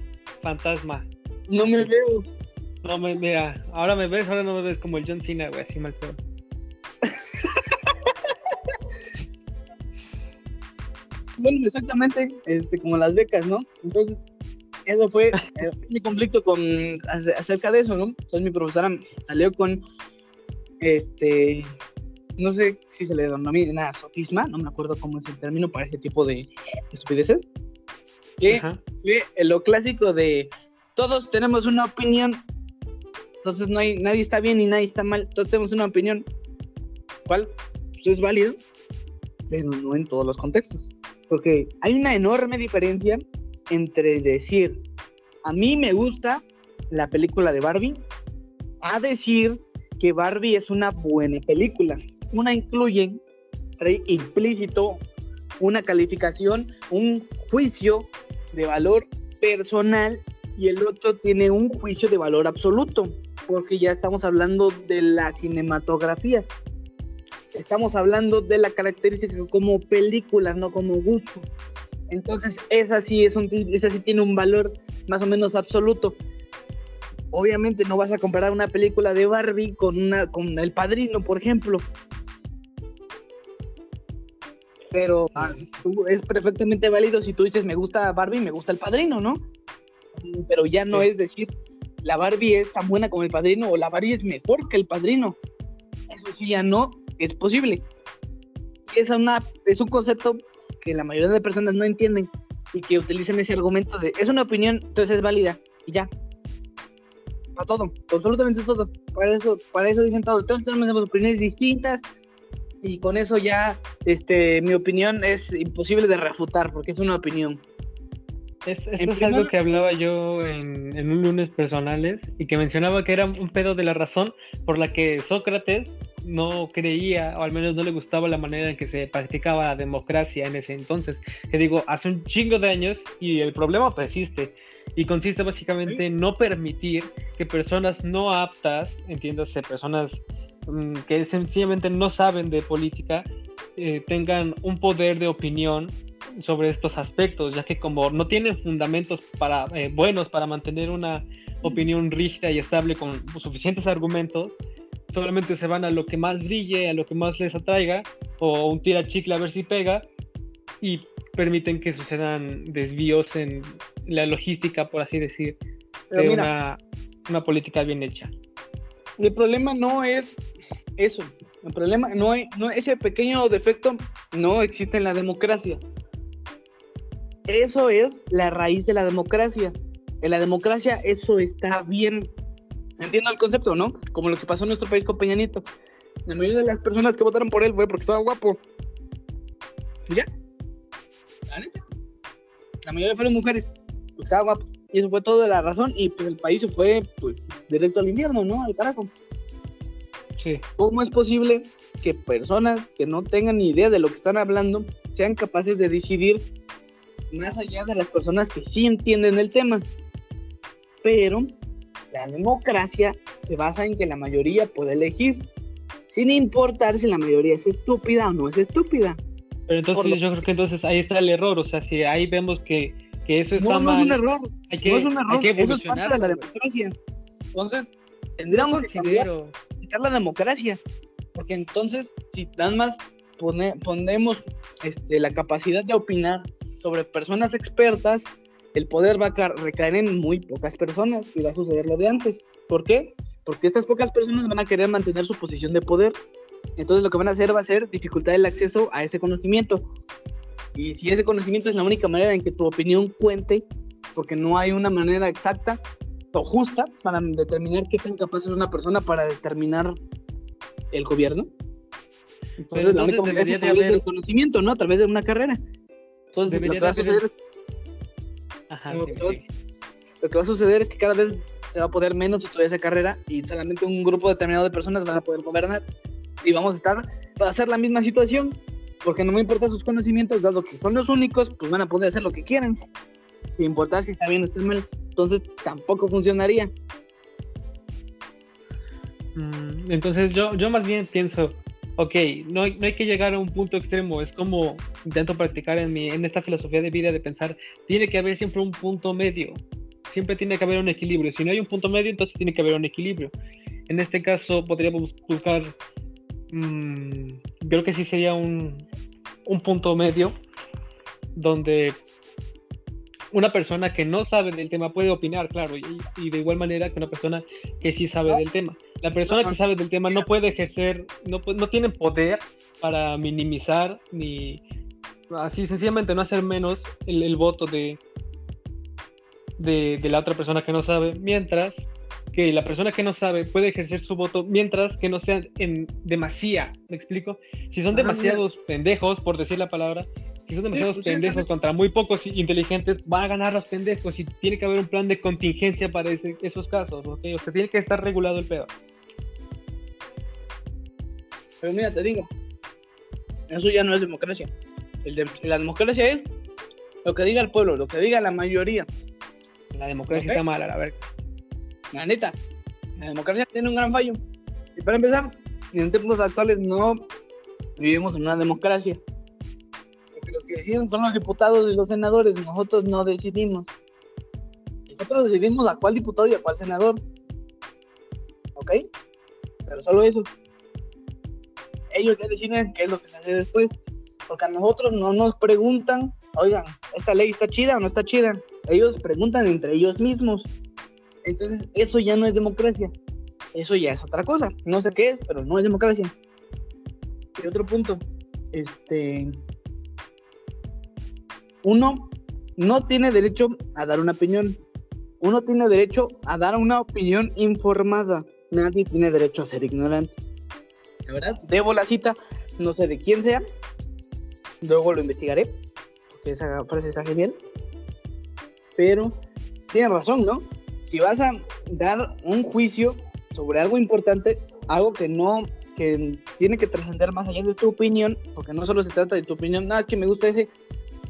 fantasma. No me veo. No me, mira, ahora me ves, ahora no me ves como el John Cena, güey, así mal pedo. Bueno, exactamente. Este, como las becas, ¿no? Entonces, eso fue eh, mi conflicto con ace- acerca de eso, ¿no? Entonces mi profesora salió con este no sé si se le denomina sofisma, no me acuerdo cómo es el término para ese tipo de estupideces. Que lo clásico de todos tenemos una opinión. Entonces no hay, nadie está bien y nadie está mal. Todos tenemos una opinión. ¿Cuál? Pues es válido, pero no en todos los contextos. Porque hay una enorme diferencia entre decir, a mí me gusta la película de Barbie, a decir que Barbie es una buena película. Una incluye, trae implícito una calificación, un juicio de valor personal y el otro tiene un juicio de valor absoluto, porque ya estamos hablando de la cinematografía. Estamos hablando de la característica como película, no como gusto. Entonces, esa sí, es un, esa sí tiene un valor más o menos absoluto. Obviamente no vas a comparar una película de Barbie con, una, con El Padrino, por ejemplo. Pero ah, es perfectamente válido si tú dices me gusta Barbie, me gusta El Padrino, ¿no? Pero ya no es decir la Barbie es tan buena como El Padrino o la Barbie es mejor que El Padrino. Eso sí ya no es posible. Es, una, es un concepto que la mayoría de personas no entienden y que utilizan ese argumento de es una opinión, entonces es válida y ya. Para todo, absolutamente todo. Para eso, para eso dicen todo. Todos tenemos opiniones distintas y con eso ya este, mi opinión es imposible de refutar porque es una opinión. Es, esto es algo que hablaba yo en, en, un lunes personales y que mencionaba que era un pedo de la razón por la que Sócrates no creía, o al menos no le gustaba la manera en que se practicaba la democracia en ese entonces. Que digo, hace un chingo de años y el problema persiste. Y consiste básicamente en no permitir que personas no aptas, entiéndase, personas mm, que sencillamente no saben de política, eh, tengan un poder de opinión sobre estos aspectos, ya que como no tienen fundamentos para, eh, buenos para mantener una opinión rígida y estable con suficientes argumentos, solamente se van a lo que más brille, a lo que más les atraiga, o un tira chicle a ver si pega, y permiten que sucedan desvíos en la logística, por así decir, de una, una política bien hecha. El problema no es eso. El problema no es, no, ese pequeño defecto no existe en la democracia. Eso es la raíz de la democracia. En la democracia eso está bien Entiendo el concepto, ¿no? Como lo que pasó en nuestro país con Peña Nieto. La mayoría de las personas que votaron por él fue porque estaba guapo. Ya. La neta. La mayoría fueron mujeres. Porque estaba guapo. Y eso fue toda la razón. Y pues el país se fue, pues, directo al invierno, ¿no? Al carajo. Sí. ¿Cómo es posible que personas que no tengan ni idea de lo que están hablando sean capaces de decidir más allá de las personas que sí entienden el tema? Pero la democracia se basa en que la mayoría puede elegir, sin importar si la mayoría es estúpida o no es estúpida. Pero entonces yo creo que entonces ahí está el error, o sea, si ahí vemos que, que eso está no, mal. No es un error, hay que, no es un error, eso es parte de la democracia. Entonces, tendríamos que cambiar, la democracia, porque entonces, si nada más pone, ponemos este, la capacidad de opinar sobre personas expertas, el poder va a recaer en muy pocas personas y va a suceder lo de antes. ¿Por qué? Porque estas pocas personas van a querer mantener su posición de poder. Entonces lo que van a hacer va a ser dificultar el acceso a ese conocimiento. Y si ese conocimiento es la única manera en que tu opinión cuente, porque no hay una manera exacta o justa para determinar qué tan capaz es una persona para determinar el gobierno. Entonces, la única manera es a través del conocimiento, ¿no? A través de una carrera. Entonces, lo que va a suceder es lo, que va, a suceder es que cada vez se va a poder menos estudiar esa carrera y solamente un grupo determinado de personas van a poder gobernar y vamos a estar, va a ser la misma situación, porque no me importa sus conocimientos, dado que son los únicos, pues van a poder hacer lo que quieran, sin importar si está bien o está mal, entonces tampoco funcionaría. Mm, entonces yo, yo más bien pienso, ok, no hay, no hay que llegar a un punto extremo, es como intento practicar en, mi, en esta filosofía de vida de pensar, tiene que haber siempre un punto medio, siempre tiene que haber un equilibrio, si no hay un punto medio, entonces tiene que haber un equilibrio. En este caso podríamos buscar, mmm, creo que sí sería un, un punto medio, donde una persona que no sabe del tema puede opinar, claro, y, de igual manera que una persona que sí sabe del tema. La persona que sabe del tema no puede ejercer, no, no tiene poder para minimizar ni así sencillamente no hacer menos el, voto de, de, de la otra persona que no sabe, mientras que la persona que no sabe puede ejercer su voto mientras que no sean en demasía, ¿me explico? Si son demasiados pendejos, por decir la palabra, si son demasiados pues, pendejos exactamente. contra muy pocos inteligentes, van a ganar los pendejos y tiene que haber un plan de contingencia para ese- esos casos, ¿ok? O sea, tiene que estar regulado el pedo. Pero mira, te digo, eso ya no es democracia. El de- la democracia es lo que diga el pueblo, lo que diga la mayoría. La democracia está mala, la verdad. La neta, la democracia tiene un gran fallo. Y para empezar, en tiempos actuales no vivimos en una democracia. Que deciden son los diputados y los senadores, nosotros no decidimos. Nosotros decidimos a cuál diputado y a cuál senador. ¿Ok? Pero solo eso. Ellos ya deciden qué es lo que se hace después. Porque a nosotros no nos preguntan, oigan, ¿esta ley está chida o no está chida? Ellos preguntan entre ellos mismos. Entonces, eso ya no es democracia. Eso ya es otra cosa. No sé qué es, pero no es democracia. Y otro punto. Este. Uno no tiene derecho a dar una opinión. Uno tiene derecho a dar una opinión informada. Nadie tiene derecho a ser ignorante. Debo la cita. No sé de quién sea. Luego lo investigaré. Porque esa frase está genial. Pero tiene razón, ¿no? si vas a dar un juicio sobre algo importante, algo que no, que tiene que trascender más allá de tu opinión, porque no solo se trata de tu opinión, nada, es que me gusta ese,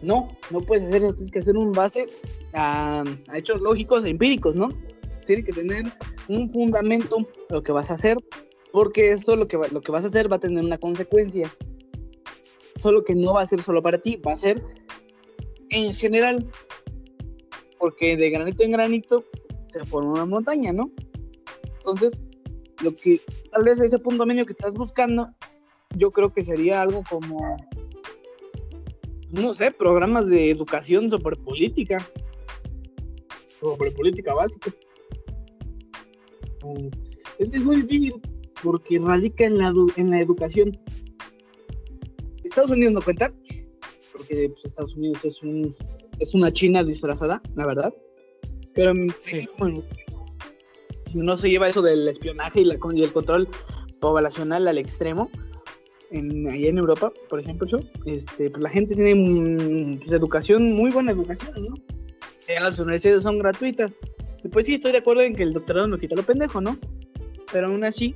no, no puedes hacer eso, tienes que hacer un base a, hechos lógicos e empíricos, ¿no? Tiene que tener un fundamento lo que vas a hacer, porque eso lo que, lo que vas a hacer va a tener una consecuencia. Solo que no va a ser solo para ti, va a ser en general, porque de granito en granito se forma una montaña, ¿no? Entonces, lo que tal vez ese punto medio que estás buscando, yo creo que sería algo como, no sé, programas de educación sobre política, sobre política básica. Mm, Es que es muy difícil porque radica en la, en la educación. Estados Unidos no cuenta, porque pues, Estados Unidos es, un, es una China disfrazada, la verdad. Pero bueno, no se lleva eso del espionaje y, la, con- y el control poblacional al extremo. En, allá en Europa, por ejemplo, este, pues la gente tiene mm, pues, educación, muy buena educación, ¿no? Las universidades son gratuitas. Y pues sí, estoy de acuerdo en que el doctorado no quita lo pendejo, ¿no? Pero aún así,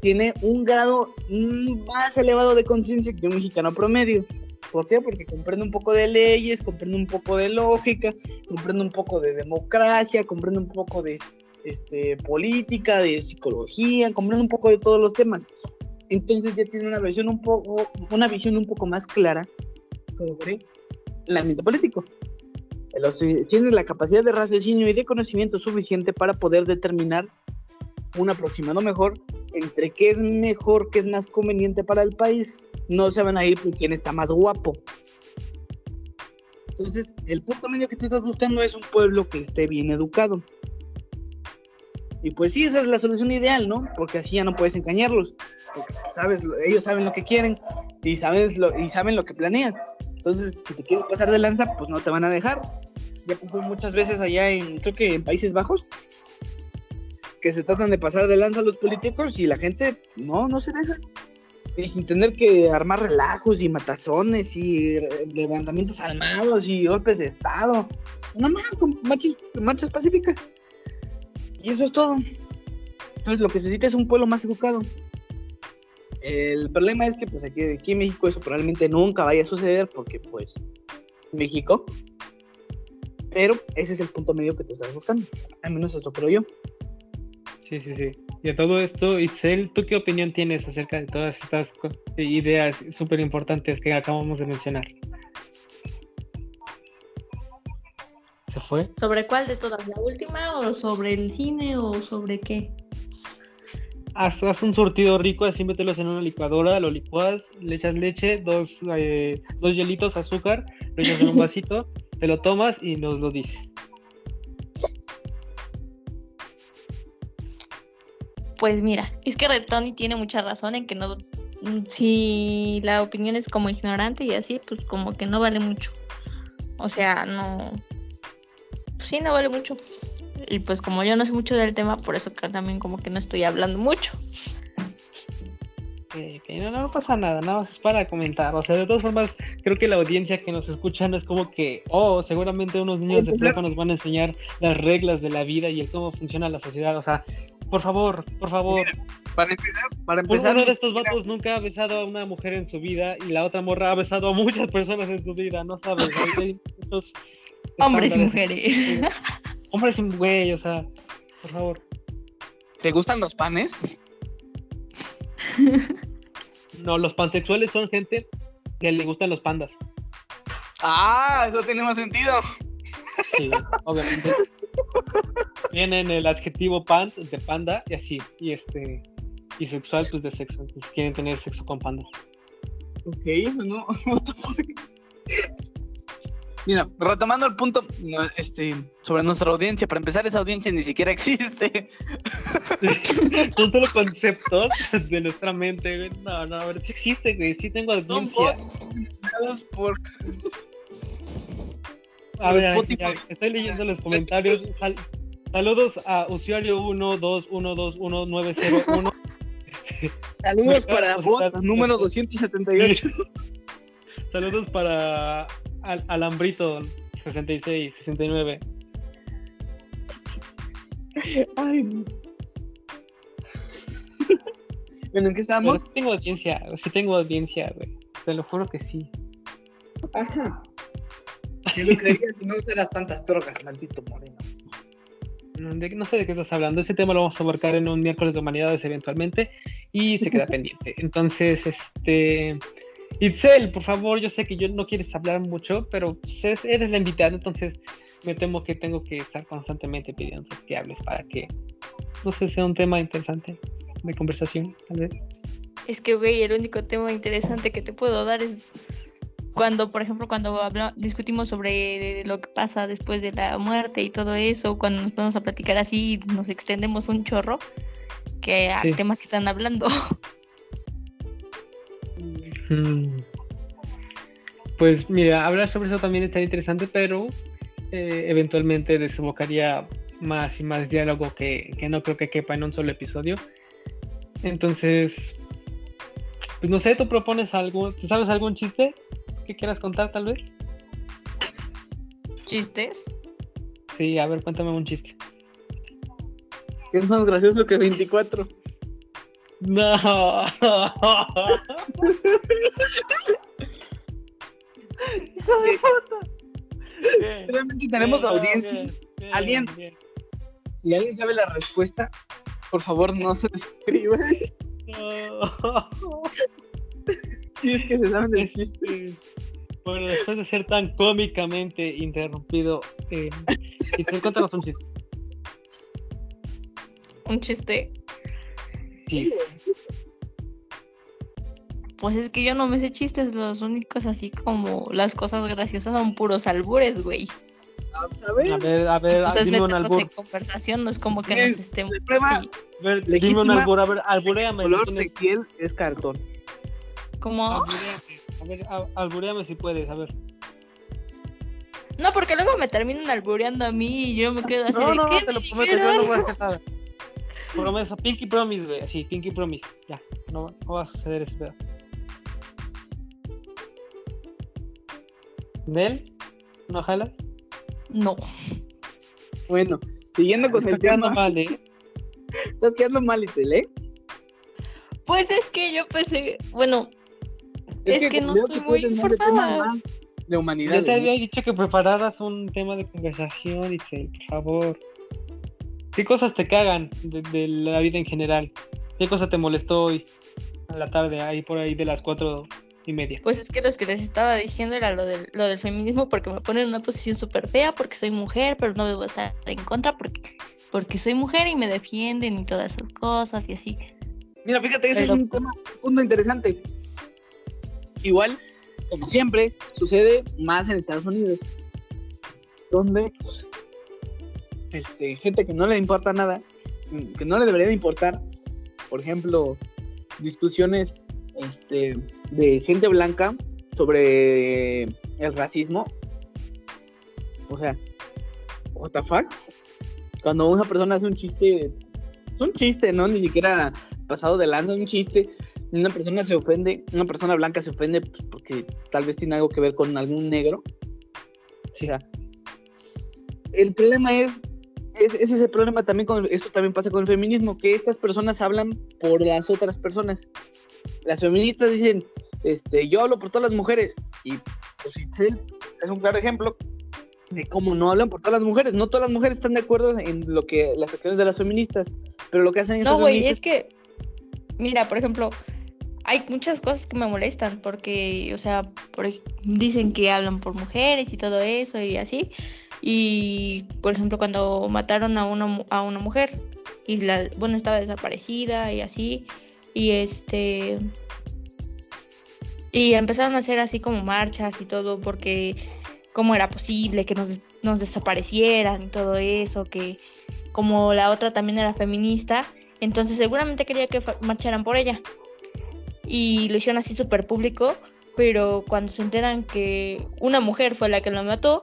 tiene un grado mm, más elevado de conciencia que un mexicano promedio. ¿Por qué? Porque comprende un poco de leyes, comprende un poco de lógica, comprende un poco de democracia, comprende un poco de este, política, de psicología, comprende un poco de todos los temas. Entonces ya tiene una visión un poco, una visión un poco más clara sobre el ambiente político. Tiene la capacidad de raciocinio y de conocimiento suficiente para poder determinar un aproximado mejor entre qué es mejor, qué es más conveniente para el país. No se van a ir por quién está más guapo. Entonces, el punto medio que tú estás buscando es un pueblo que esté bien educado. Y pues sí, esa es la solución ideal, ¿no? Porque así ya no puedes engañarlos. Porque tú sabes, lo- ellos saben lo que quieren y, sabes lo, y saben lo que planeas. Entonces, si te quieres pasar de lanza, pues no te van a dejar. Ya pasó muchas veces allá en, creo que en Países Bajos, que se tratan de pasar de lanza a los políticos y la gente no, no se deja. Y sin tener que armar relajos y matazones y levantamientos armados y golpes de estado. Nada más con marchas, marchas pacíficas. Y eso es todo. Entonces lo que se necesita es un pueblo más educado. El problema es que pues aquí, aquí en México eso probablemente nunca vaya a suceder porque pues México. Pero ese es el punto medio que tú estás buscando. Al menos eso creo yo. Sí, sí, sí. Y a todo esto, Isel, ¿tú qué opinión tienes acerca de todas estas ideas súper importantes que acabamos de mencionar? ¿Se fue? ¿Sobre cuál de todas? ¿La última o sobre el cine o sobre qué? Haz, haz un surtido rico, así mételos en una licuadora, lo licuas, le echas leche, dos, eh, dos hielitos, azúcar, lo echas en un vasito, te lo tomas y nos lo dices. Pues mira, es que Red Tony tiene mucha razón en que no, si la opinión es como ignorante y así, pues como que no vale mucho. O sea, no, pues sí, no vale mucho. Y pues como yo no sé mucho del tema, por eso que también como que no estoy hablando mucho. Ok, ok, no, no pasa nada, nada más es para comentar. O sea, de todas formas, creo que la audiencia que nos escucha no es como que, oh, seguramente unos niños de prepa nos van a enseñar las reglas de la vida y el cómo funciona la sociedad. O sea, por favor, por favor. Para empezar, para empezar. uno de estos vatos nunca ha besado a una mujer en su vida y la otra morra ha besado a muchas personas en su vida, ¿no sabes? Hay estos Hombres y mujeres. Hombres y güey, o sea, por favor. ¿Te gustan los panes? No, los pansexuales son gente que le gustan los pandas. Ah, eso tiene más sentido. Sí, obviamente. Viene en el adjetivo pan de panda y así. Y este. Y sexual, pues de sexo. Entonces quieren tener sexo con pandas. Ok, eso no. What the fuck? Mira, retomando el punto este, sobre nuestra audiencia, para empezar, esa audiencia ni siquiera existe. Son solo conceptos de nuestra mente, güey. No, no, a ver, sí existe, güey. Sí tengo Son audiencia. generados por. A ver, ya, estoy leyendo los comentarios. Sal- saludos a usuario 1212191. Saludos para bot está- número 278. Saludos para Al- Alambrito 66, 69. Ay. no. bueno, ¿en qué Pero estamos? sí tengo audiencia, sí tengo audiencia, güey. Te lo juro que sí. Ajá. ¿Qué lo creerías si no usaras tantas drogas, maldito moreno? No, de- no sé de qué estás hablando. Ese tema lo vamos a abarcar en un miércoles de humanidades eventualmente y se queda pendiente. Entonces, este. Itzel, por favor, yo sé que yo no quieres hablar mucho, pero pues, es- eres la invitada, entonces me temo que tengo que estar constantemente pidiendo que hables para que, no sé, sea un tema interesante de conversación, tal vez. Es que, güey, el único tema interesante que te puedo dar es cuando, por ejemplo, cuando discutimos sobre lo que pasa después de la muerte y todo eso, cuando nos vamos a platicar así, nos extendemos un chorro, que al Sí. tema que están hablando. Mm. Pues mira, hablar sobre eso también estaría interesante, pero eh, eventualmente desembocaría más y más diálogo que, que no creo que quepa en un solo episodio. Entonces, pues no sé, tú propones algo, ¿tú sabes algún chiste que quieras contar tal vez? ¿Chistes? Sí, a ver, cuéntame un chiste. ¿Qué es más gracioso que 24? No. Realmente tenemos Bien, audiencia. bien, bien, Alguien. bien. Si alguien sabe la respuesta, por favor no se describa. No. Si es que se saben el chiste. Este, Bueno, después de ser tan cómicamente interrumpido, eh, y cuéntanos un chiste. ¿Un chiste? Pues es que yo no me sé chistes, los únicos así como las cosas graciosas son puros albures, güey. Vamos a ver. A ver, a ver, Entonces dime un meternos albur. en conversación, no es como que Bien, nos estemos el así. A ver, dime un albur, a ver, alburéame. color si de piel es cartón. ¿Cómo? A ver, a- alburéame si puedes, a ver. No, porque luego me terminan albureando a mí y yo me quedo así No, de no, ¿qué no, te lo prometo, yo no voy a hacer nada. Promesa, Pinky Promise, güey, así, Pinky Promise. Ya, no, no va a suceder ese pedo. ¿Nel? ¿No jalas? No. Bueno, siguiendo con el quedando tema. mal, ¿eh? Estás quedando mal, Itzel, ¿eh? Pues es que yo pensé, bueno, Es que no estoy muy de informada. más De humanidad. Ya te había dicho que prepararas un tema de conversación, Itzel, por favor. ¿Qué cosas te cagan de, de la vida en general? ¿Qué cosa te molestó hoy a la tarde, ahí por ahí de las cuatro y media? pues es que los que les estaba diciendo era lo del, lo del feminismo porque me ponen en una posición súper fea porque soy mujer, pero no debo estar en contra porque, porque soy mujer y me defienden y todas esas cosas y así. Mira, fíjate, ese Pero, es un pues- tema, un punto interesante. Igual, como siempre, sucede más en Estados Unidos, donde este, gente que no le importa nada, que no le debería de importar, por ejemplo, discusiones este, de gente blanca sobre el racismo. O sea, what the fuck? Cuando una persona hace un chiste, es un chiste, ¿no? Ni siquiera pasado de lanza, un chiste. Una persona se ofende, una persona blanca se ofende pues, porque tal vez tiene algo que ver con algún negro. O sea, el problema es, es, ese es el problema también con, eso también pasa con el feminismo, que estas personas hablan por las otras personas. Las feministas dicen, este, yo hablo por todas las mujeres, y pues Itzel es un claro ejemplo de cómo no hablan por todas las mujeres. No todas las mujeres están de acuerdo en lo que las acciones de las feministas, pero lo que hacen No, güey, es que, mira, por ejemplo, hay muchas cosas que me molestan porque, o sea, dicen que hablan por mujeres y todo eso y así. Y, por ejemplo, cuando mataron a una, a una mujer y la, bueno, estaba desaparecida y así. Y este... Y empezaron a hacer así como marchas y todo porque cómo era posible que nos, nos desaparecieran y todo eso, que como la otra también era feminista, entonces seguramente quería que marcharan por ella. Y lo hicieron así súper público, pero cuando se enteran que una mujer fue la que la mató,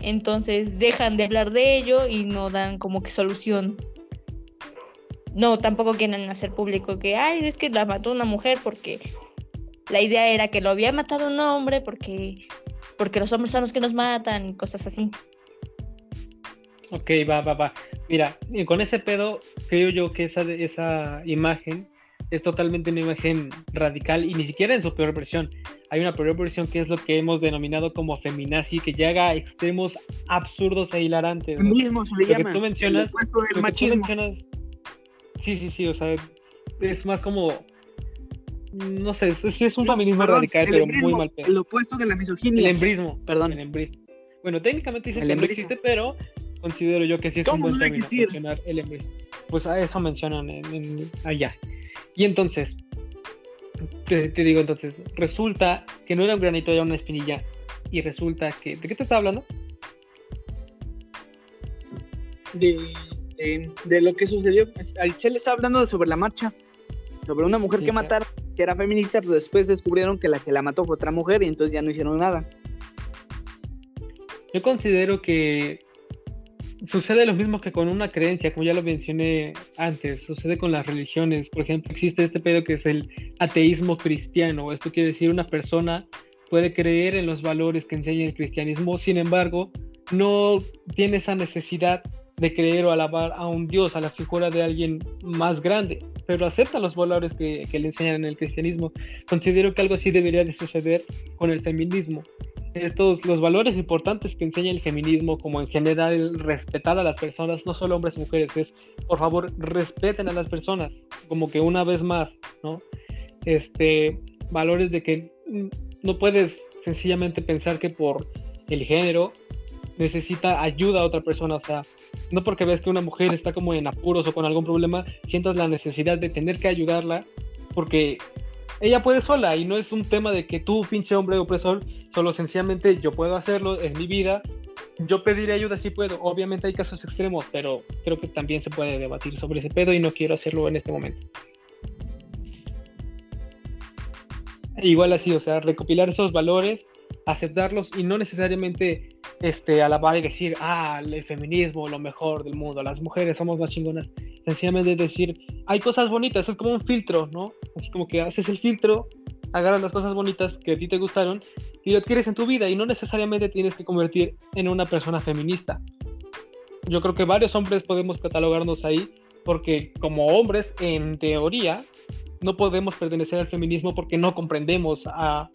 entonces dejan de hablar de ello y no dan como que solución. No, tampoco quieren hacer público que, ay, es que la mató una mujer porque la idea era que lo había matado un hombre porque, porque los hombres son los que nos matan y cosas así. Ok, va, va, va. Mira, con ese pedo, creo yo que esa, esa imagen es totalmente una imagen radical y ni siquiera en su peor versión. Hay una peor versión que es lo que hemos denominado como feminazi, que llega a extremos absurdos e hilarantes. Mismo se le llama. Que tú mencionas, el machismo. sí, sí, sí, o sea, es más como no sé, sí es un feminismo radical, pero muy mal pedo. El opuesto de la misoginia. El embrismo. Perdón. El embrismo. Bueno, técnicamente dicen que no existe, pero considero yo que sí es un buen término mencionar el embrismo. Pues a eso mencionan en, allá. Y entonces, te, digo entonces, resulta que no era un granito, era una espinilla. Y resulta que. ¿De qué te estaba hablando? De, de, de lo que sucedió. Se le está hablando sobre la marcha. Sobre una mujer que mataron, que era feminista, pero después descubrieron que la que la mató fue otra mujer y entonces ya no hicieron nada. Yo considero que sucede lo mismo que con una creencia, como ya lo mencioné antes, sucede con las religiones. Por ejemplo, existe este pedo que es el ateísmo cristiano. Esto quiere decir una persona puede creer en los valores que enseña el cristianismo, sin embargo, no tiene esa necesidad de creer o alabar a un Dios, a la figura de alguien más grande, pero acepta los valores que, que le enseñan en el cristianismo. Considero que algo así debería de suceder con el feminismo estos, los valores importantes que enseña el feminismo, como en general respetar a las personas, no solo hombres y mujeres, es por favor respeten a las personas, como que una vez más, ¿no? Este, valores de que no puedes sencillamente pensar que por el género necesita ayuda a otra persona, o sea, no porque ves que una mujer está como en apuros o con algún problema, sientas la necesidad de tener que ayudarla, porque ella puede sola y no es un tema de que tú, pinche hombre opresor, solo sencillamente yo puedo hacerlo en mi vida. Yo pediré ayuda si puedo. Obviamente hay casos extremos, pero creo que también se puede debatir sobre ese pedo y no quiero hacerlo en este momento. Igual así, o sea, recopilar esos valores, aceptarlos y no necesariamente este, alabar y decir, ah, el feminismo, lo mejor del mundo, las mujeres somos más chingonas. Sencillamente decir, hay cosas bonitas, es como un filtro, ¿no? Así como que haces el filtro agarras las cosas bonitas que a ti te gustaron y lo adquieres en tu vida y no necesariamente tienes que convertir en una persona feminista. Yo creo que varios hombres podemos catalogarnos ahí porque como hombres, en teoría, no podemos pertenecer al feminismo porque no comprendemos a,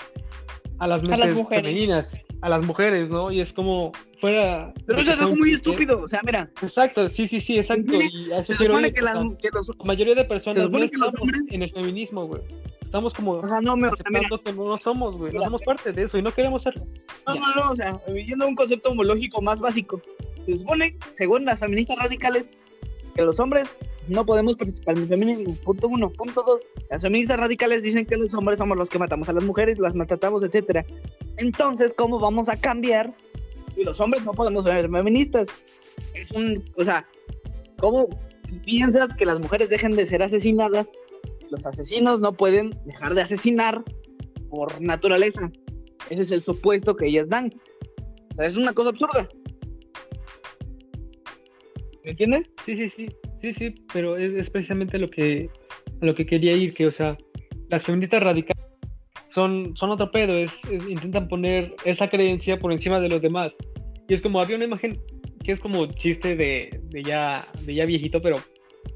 a las, mujeres femeninas, a las mujeres, ¿no? Y es como fuera... Pero eso es algo muy estúpido, o sea, mira. Exacto, sí, sí, sí, exacto. y se supone que, la mayoría de personas no estamos en el feminismo, güey. Estamos como o sea, no, me, que no somos, güey, no somos parte de eso y no queremos serlo. No, no, no, o sea, viviendo un concepto homológico más básico. Se supone, según las feministas radicales, que los hombres no podemos participar en el feminismo. Punto uno. Punto dos. Las feministas radicales dicen que los hombres somos los que matamos a las mujeres, las maltratamos, etcétera. Entonces, ¿cómo vamos a cambiar si los hombres no podemos ser feministas? Es un, o sea, ¿cómo piensas que las mujeres dejen de ser asesinadas los asesinos no pueden dejar de asesinar por naturaleza. Ese es el supuesto que ellas dan. O sea, es una cosa absurda. ¿Me entiendes? Sí, sí, sí, sí, sí, pero es, precisamente lo que, a lo que quería ir, que, o sea, las feministas radicales son, son otro pedo, intentan poner esa creencia por encima de los demás. Y es como, había una imagen que es como chiste de, de ya, de ya viejito, pero,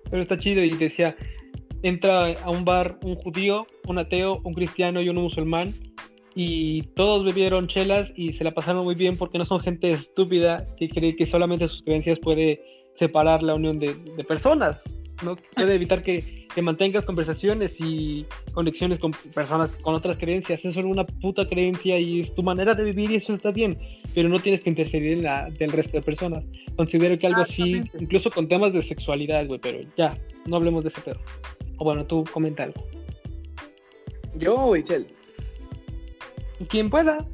pero está chido y decía, entra a un bar un judío, un ateo, un cristiano y un musulmán y todos bebieron chelas y se la pasaron muy bien porque no son gente estúpida que cree que solamente sus creencias puede separar la unión de, de personas, ¿no? Puede evitar que, que mantengas conversaciones y conexiones con personas con otras creencias. Es solo una puta creencia y es tu manera de vivir y eso está bien, pero no tienes que interferir en la del resto de personas. Considero que algo así, incluso con temas de sexualidad, güey, pero ya, no hablemos de ese pedo. O bueno, tú comenta algo. Yo o Itzel. Quien pueda.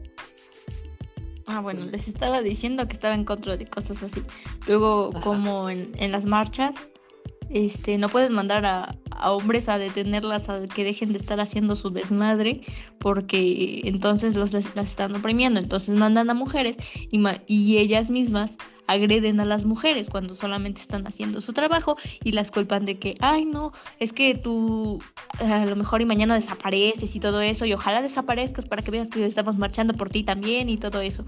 Ah, bueno, les estaba diciendo que estaba en contra de cosas así. Luego, Ajá. como en, en las marchas, este, no pueden mandar a, a hombres a detenerlas a que dejen de estar haciendo su desmadre, porque entonces los las están oprimiendo. Entonces mandan a mujeres y, ma- y ellas mismas agreden a las mujeres cuando solamente están haciendo su trabajo y las culpan de que, ay, no, es que tú a lo mejor y mañana desapareces y todo eso, y ojalá desaparezcas para que veas que estamos marchando por ti también y todo eso.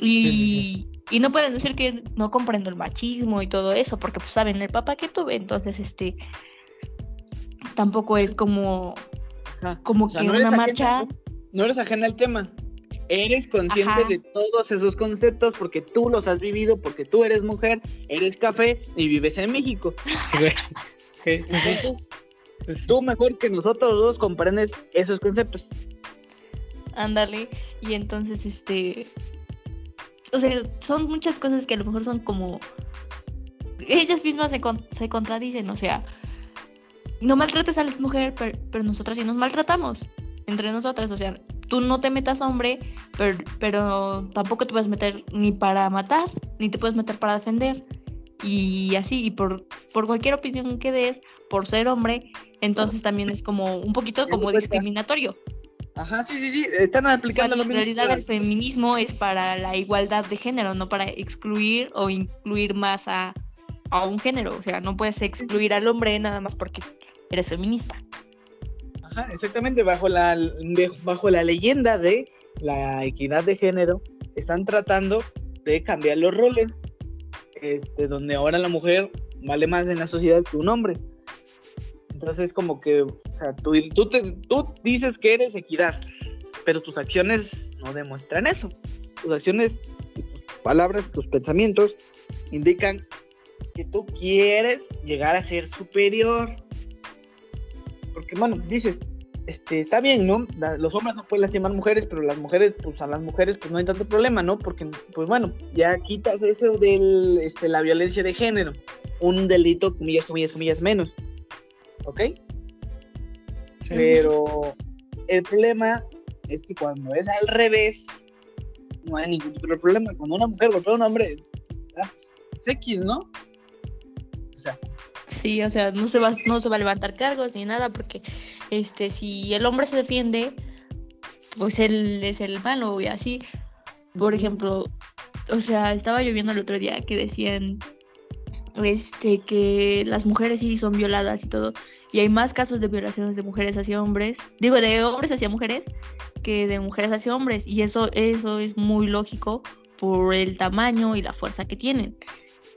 Y, y no pueden decir que no comprendo el machismo y todo eso, porque pues saben el papá que tuve, entonces este tampoco es como, Ajá. como O sea, que no una ajena- marcha. No eres ajena al tema. Eres consciente Ajá. de todos esos conceptos porque tú los has vivido, porque tú eres mujer, eres café y vives en México. Entonces, tú mejor que nosotros dos comprendes esos conceptos. Ándale. Y entonces, este. O sea, son muchas cosas que a lo mejor son como. Ellas mismas se, con- se contradicen. O sea, no maltrates a la mujer, pero, pero nosotras sí nos maltratamos. Entre nosotras. O sea, tú no te metas hombre, pero, pero tampoco te puedes meter ni para matar, ni te puedes meter para defender. Y así, y por, por cualquier opinión que des, por ser hombre, entonces también es como un poquito como discriminatorio. Ajá, sí, sí, sí. Están aplicando Cuando lo en mismo. realidad el feminismo es para la igualdad de género, no para excluir o incluir más a, a un género. O sea, no puedes excluir al hombre nada más porque eres feminista. Ajá, exactamente, bajo la, bajo la leyenda de la equidad de género, están tratando de cambiar los roles, este, donde ahora la mujer vale más en la sociedad que un hombre. Entonces, como que, o sea, tú, tú, te- tú dices que eres equidad, pero tus acciones no demuestran eso. Tus acciones, tus palabras, tus pensamientos indican que tú quieres llegar a ser superior. Porque, bueno, dices, este, está bien, ¿no? Los hombres no pueden lastimar mujeres, pero las mujeres, pues a las mujeres, pues no hay tanto problema, ¿no? Porque, pues bueno, ya quitas eso de este, la violencia de género. Un delito, comillas, comillas, comillas, menos. ¿Ok? sí. Pero el problema es que cuando es al revés, no hay ningún tipo de problema. Cuando una mujer golpea a un hombre, es, ah, es X, ¿no? O sea, Sí, o sea, no se va, no se va a levantar cargos ni nada, porque este, si el hombre se defiende, pues él es el malo y así. Por ejemplo, o sea, estaba lloviendo el otro día que decían este que las mujeres sí son violadas y todo, y hay más casos de violaciones de mujeres hacia hombres, digo de hombres hacia mujeres que de mujeres hacia hombres, y eso eso es muy lógico por el tamaño y la fuerza que tienen.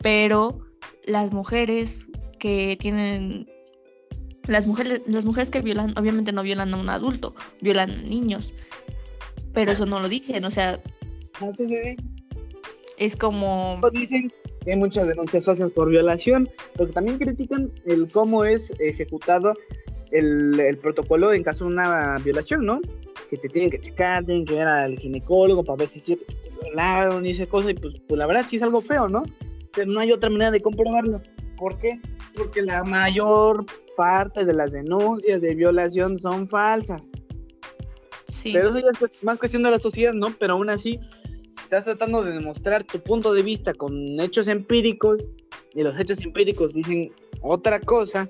Pero las mujeres que tienen las mujeres las mujeres que violan obviamente no violan a un adulto, violan a niños. Pero eso no lo dicen, o sea, no si es como dicen que hay muchas denuncias falsas por violación, pero también critican el cómo es ejecutado el, el protocolo en caso de una violación, ¿no? Que te tienen que checar, tienen que ver al ginecólogo para ver si es cierto que te violaron y esa cosa, y pues, pues la verdad sí es algo feo, ¿no? Pero no hay otra manera de comprobarlo. ¿Por qué? Porque la mayor parte de las denuncias de violación son falsas. sí. Pero eso ya es más cuestión de la sociedad, ¿no? Pero aún así, si estás tratando de demostrar tu punto de vista con hechos empíricos y los hechos empíricos dicen otra cosa,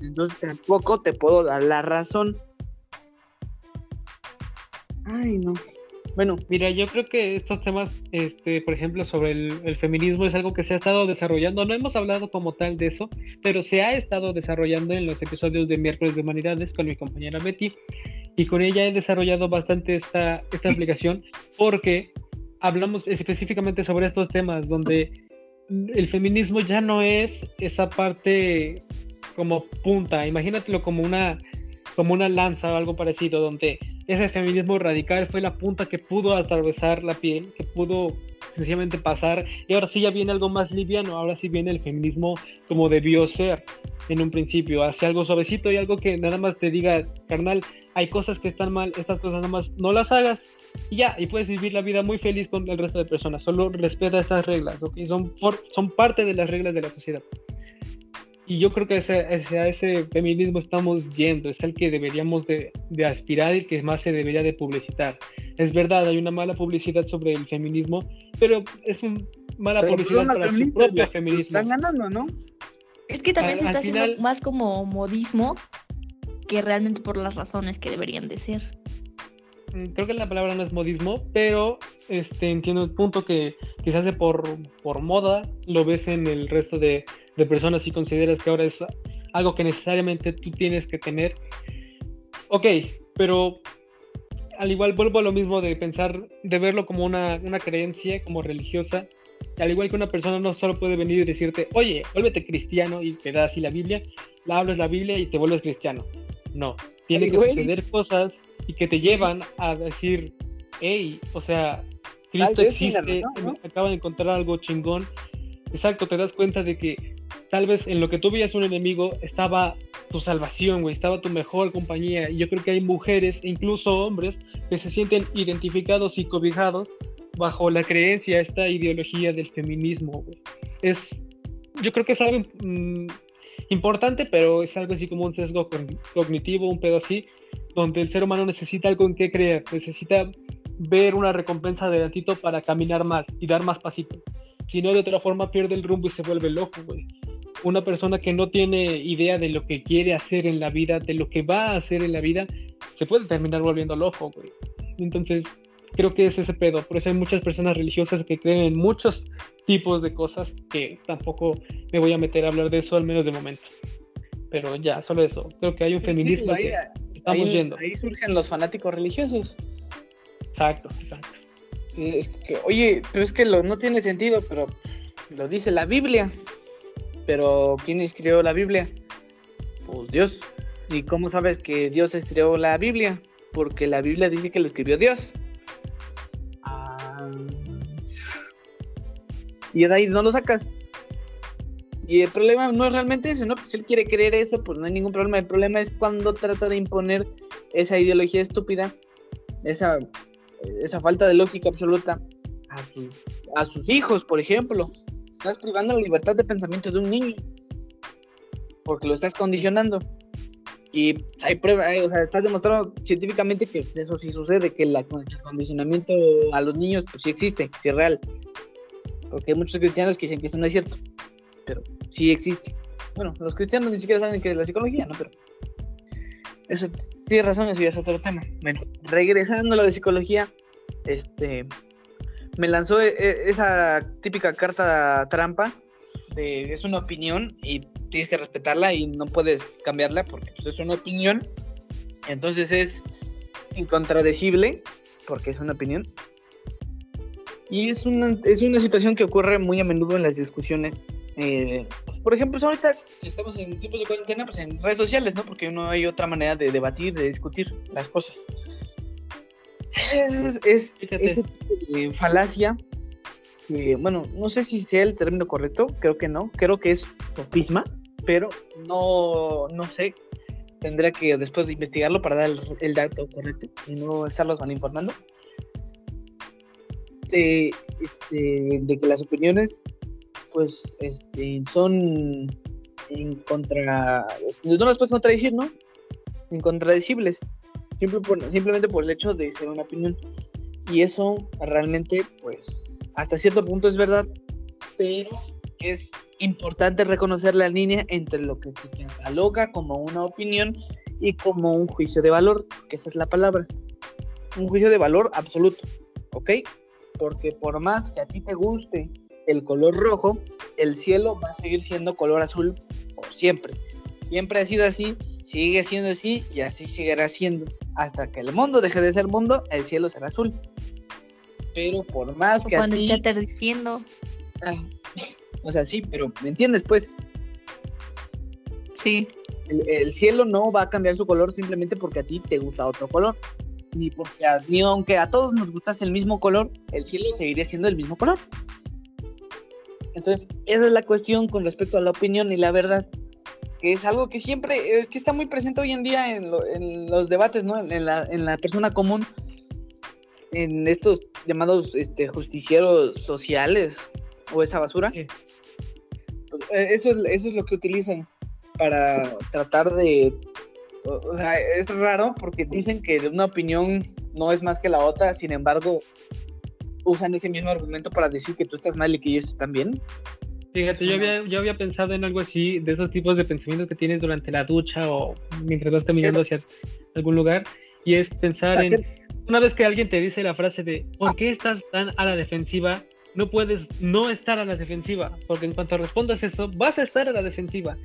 entonces tampoco te puedo dar la razón. Ay, no. Bueno, Mira, yo creo que estos temas, este, por ejemplo, sobre el, el feminismo es algo que se ha estado desarrollando. No hemos hablado como tal de eso, pero se ha estado desarrollando en los episodios de miércoles de humanidades con mi compañera Betty y con ella he desarrollado bastante esta, esta aplicación porque hablamos específicamente sobre estos temas donde el feminismo ya no es esa parte como punta, imagínatelo como una como una lanza o algo parecido, donde ese feminismo radical fue la punta que pudo atravesar la piel, que pudo sencillamente pasar, y ahora sí ya viene algo más liviano, ahora sí viene el feminismo como debió ser en un principio, hacia algo suavecito y algo que nada más te diga, carnal, hay cosas que están mal, estas cosas nada más no las hagas, y ya, y puedes vivir la vida muy feliz con el resto de personas, solo respeta estas reglas, ¿ok? Son, por, son parte de las reglas de la sociedad. Y yo creo que ese, ese, a ese feminismo estamos yendo, es el que deberíamos de, de, aspirar y que más se debería de publicitar. Es verdad, hay una mala publicidad sobre el feminismo, pero es una mala pero publicidad para su propio feminismo. Están ganando, ¿no? Es que también Al- se está haciendo final- más como modismo que realmente por las razones que deberían de ser. Mm, Creo que la palabra no es modismo, pero este, entiendo el punto que quizás de por, por moda lo ves en el resto de, de personas y consideras que ahora es algo que necesariamente tú tienes que tener. Ok, pero al igual vuelvo a lo mismo de pensar, de verlo como una, una creencia, como religiosa. Al igual que una persona no solo puede venir y decirte, oye, vuélvete cristiano y te da así la Biblia, la hablas la Biblia y te vuelves cristiano. No, tiene Ay, que güey. suceder cosas y que te llevan a decir, hey, o sea, Cristo existe, razón, ¿no? acaba de encontrar algo chingón. Exacto, te das cuenta de que tal vez en lo que tú veías un enemigo estaba tu salvación, güey, estaba tu mejor compañía. Y yo creo que hay mujeres, e incluso hombres, que se sienten identificados y cobijados bajo la creencia, esta ideología del feminismo, güey. Es, yo creo que es algo mm, importante, pero es algo así como un sesgo cogn- cognitivo, un pedo así, donde el ser humano necesita algo en qué creer, necesita ver una recompensa adelantito para caminar más y dar más pasitos. Si no, de otra forma pierde el rumbo y se vuelve loco, güey. Una persona que no tiene idea de lo que quiere hacer en la vida, de lo que va a hacer en la vida, se puede terminar volviendo loco, güey. Entonces, creo que es ese pedo. Por eso hay muchas personas religiosas que creen en muchos tipos de cosas que tampoco me voy a meter a hablar de eso, al menos de momento. Pero ya, solo eso. Creo que hay un Sí, feminismo ahí, que estamos ahí- yendo. ahí surgen los fanáticos religiosos. Exacto, exacto. Es que, oye, pero es que lo, no tiene sentido, pero lo dice la Biblia. Pero ¿quién escribió la Biblia? Pues Dios. ¿Y cómo sabes que Dios escribió la Biblia? Porque la Biblia dice que lo escribió Dios. Ah. Y de ahí no lo sacas. Y el problema no es realmente eso, ¿no? Pues él quiere creer eso, pues no hay ningún problema. El problema es cuando trata de imponer esa ideología estúpida, esa esa falta de lógica absoluta a sus, a sus hijos, por ejemplo. Estás privando la libertad de pensamiento de un niño porque lo estás condicionando. Y hay pruebas, o sea, está demostrado científicamente que eso sí sucede, que el condicionamiento a los niños pues sí existe, sí es real. Porque hay muchos cristianos que dicen que eso no es cierto, pero sí existe. Bueno, los cristianos ni siquiera saben que es la psicología, ¿no? Pero eso tienes razón, eso ya es otro tema. Bueno, regresando a lo de psicología, este me lanzó e- e- esa típica carta trampa de es una opinión y tienes que respetarla y no puedes cambiarla porque pues, es una opinión. Entonces es incontradecible porque es una opinión. Y es una, es una situación que ocurre muy a menudo en las discusiones. Eh, pues, por ejemplo, ahorita estamos en tiempos de cuarentena, pues en redes sociales, ¿no? Porque no hay otra manera de debatir, de discutir las cosas. Es, es ese tipo de falacia que, bueno, no sé si sea el término correcto, creo que no, creo que es sofisma, pero no, no sé. Tendría que después de investigarlo para dar el, el dato correcto y no estarlos mal informando. De, este, de que las opiniones, pues, este, son en contra. No las puedes contradecir, ¿no? Incontradecibles. Simplemente por el hecho de ser una opinión. Y eso realmente, pues, hasta cierto punto es verdad, pero es importante reconocer la línea entre lo que se cataloga como una opinión y como un juicio de valor, que esa es la palabra. Un juicio de valor absoluto. ¿ok? Porque por más que a ti te guste el color rojo, el cielo va a seguir siendo color azul por siempre. Siempre ha sido así, sigue siendo así y así seguirá siendo. Hasta que el mundo deje de ser mundo, el cielo será azul. Pero por más O que cuando a ti... esté atardeciendo. Ah, o sea, sí, pero ¿me entiendes? Pues Sí. el, el cielo no va a cambiar su color simplemente porque a ti te gusta otro color. Ni porque a- ni aunque a todos nos gustase el mismo color, el cielo seguiría siendo el mismo color. Entonces, esa es la cuestión con respecto a la opinión y la verdad. Que es algo que siempre, es que está muy presente hoy en día en, lo- en los debates, ¿no? En, en la, en la persona común, en estos llamados este, justicieros sociales o esa basura. Sí. Eh, Eso es, eso es lo que utilizan para tratar de... O sea, es raro porque dicen que una opinión no es más que la otra, sin embargo, usan ese mismo argumento para decir que tú estás mal y que ellos están bien. Fíjate, yo había, yo había pensado en algo así, de esos tipos de pensamientos que tienes durante la ducha o mientras vas caminando hacia algún lugar, y es pensar en, una vez que alguien te dice la frase de, ¿por qué estás tan a la defensiva? No puedes no estar a la defensiva, porque en cuanto respondas eso, vas a estar a la defensiva.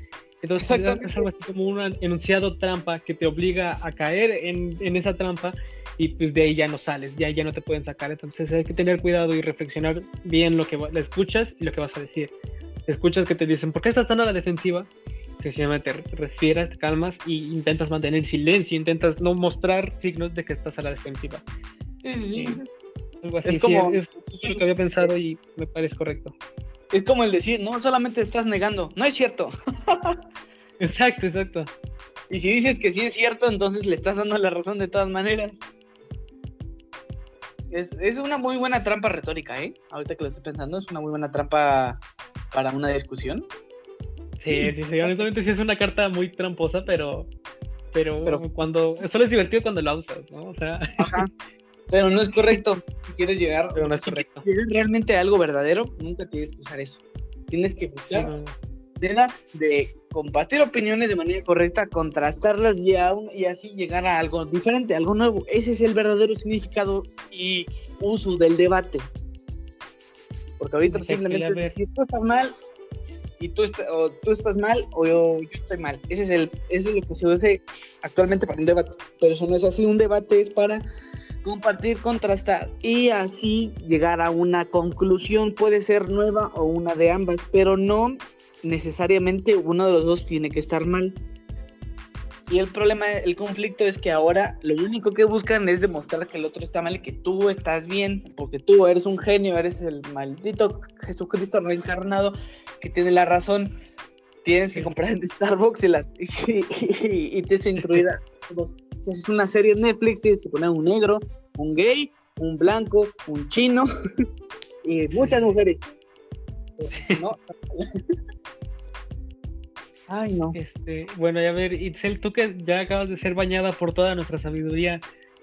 Entonces es algo así como un enunciado trampa que te obliga a caer en, en esa trampa y pues de ahí ya no sales, ya, ya no te pueden sacar. Entonces hay que tener cuidado y reflexionar bien lo que le escuchas y lo que vas a decir. Escuchas que te dicen, ¿por qué estás tan a la defensiva? Sencillamente te respiras, te calmas y intentas mantener silencio, intentas no mostrar signos de que estás a la defensiva. Sí, algo así. Es sí, como- es, es lo que había pensado y me parece correcto. Es como el decir, no, solamente estás negando, no es cierto. Exacto, exacto. Y si dices que sí es cierto, entonces le estás dando la razón de todas maneras. Es, es una muy buena trampa retórica, ¿eh? Ahorita que lo estoy pensando, es una muy buena trampa para una discusión. Sí, sí, sí. Honestamente sí es una carta muy tramposa, pero, pero, Pero- cuando. Solo es divertido cuando la usas, ¿no? O sea, Ajá. Pero no es correcto. Si quieres llegar, Pero no es si correcto. quieres llegar realmente a algo verdadero, nunca tienes que usar eso. Tienes que buscar manera de compartir opiniones de manera correcta, contrastarlas y, aún, y así llegar a algo diferente, algo nuevo. Ese es el verdadero significado y uso del debate. Porque ahorita simplemente decir, tú estás mal y tú, o tú estás mal o yo, yo estoy mal. Ese es el, eso es lo que se usa actualmente para un debate. Pero eso no es así. Un debate es para compartir, contrastar y así llegar a una conclusión. Puede ser nueva o una de ambas, pero no necesariamente uno de los dos tiene que estar mal. Y el problema, el conflicto es que ahora lo único que buscan es demostrar que el otro está mal y que tú estás bien, porque tú eres un genio, eres el maldito Jesucristo reencarnado que tiene la razón. Tienes que comprar en Starbucks y, las, y, y, y te es incluida. Si haces una serie en Netflix, tienes que poner un negro, un gay, un blanco, un chino y muchas mujeres. No, Ay, no. Este, bueno, y a ver, Itzel, tú que ya acabas de ser bañada por toda nuestra sabiduría,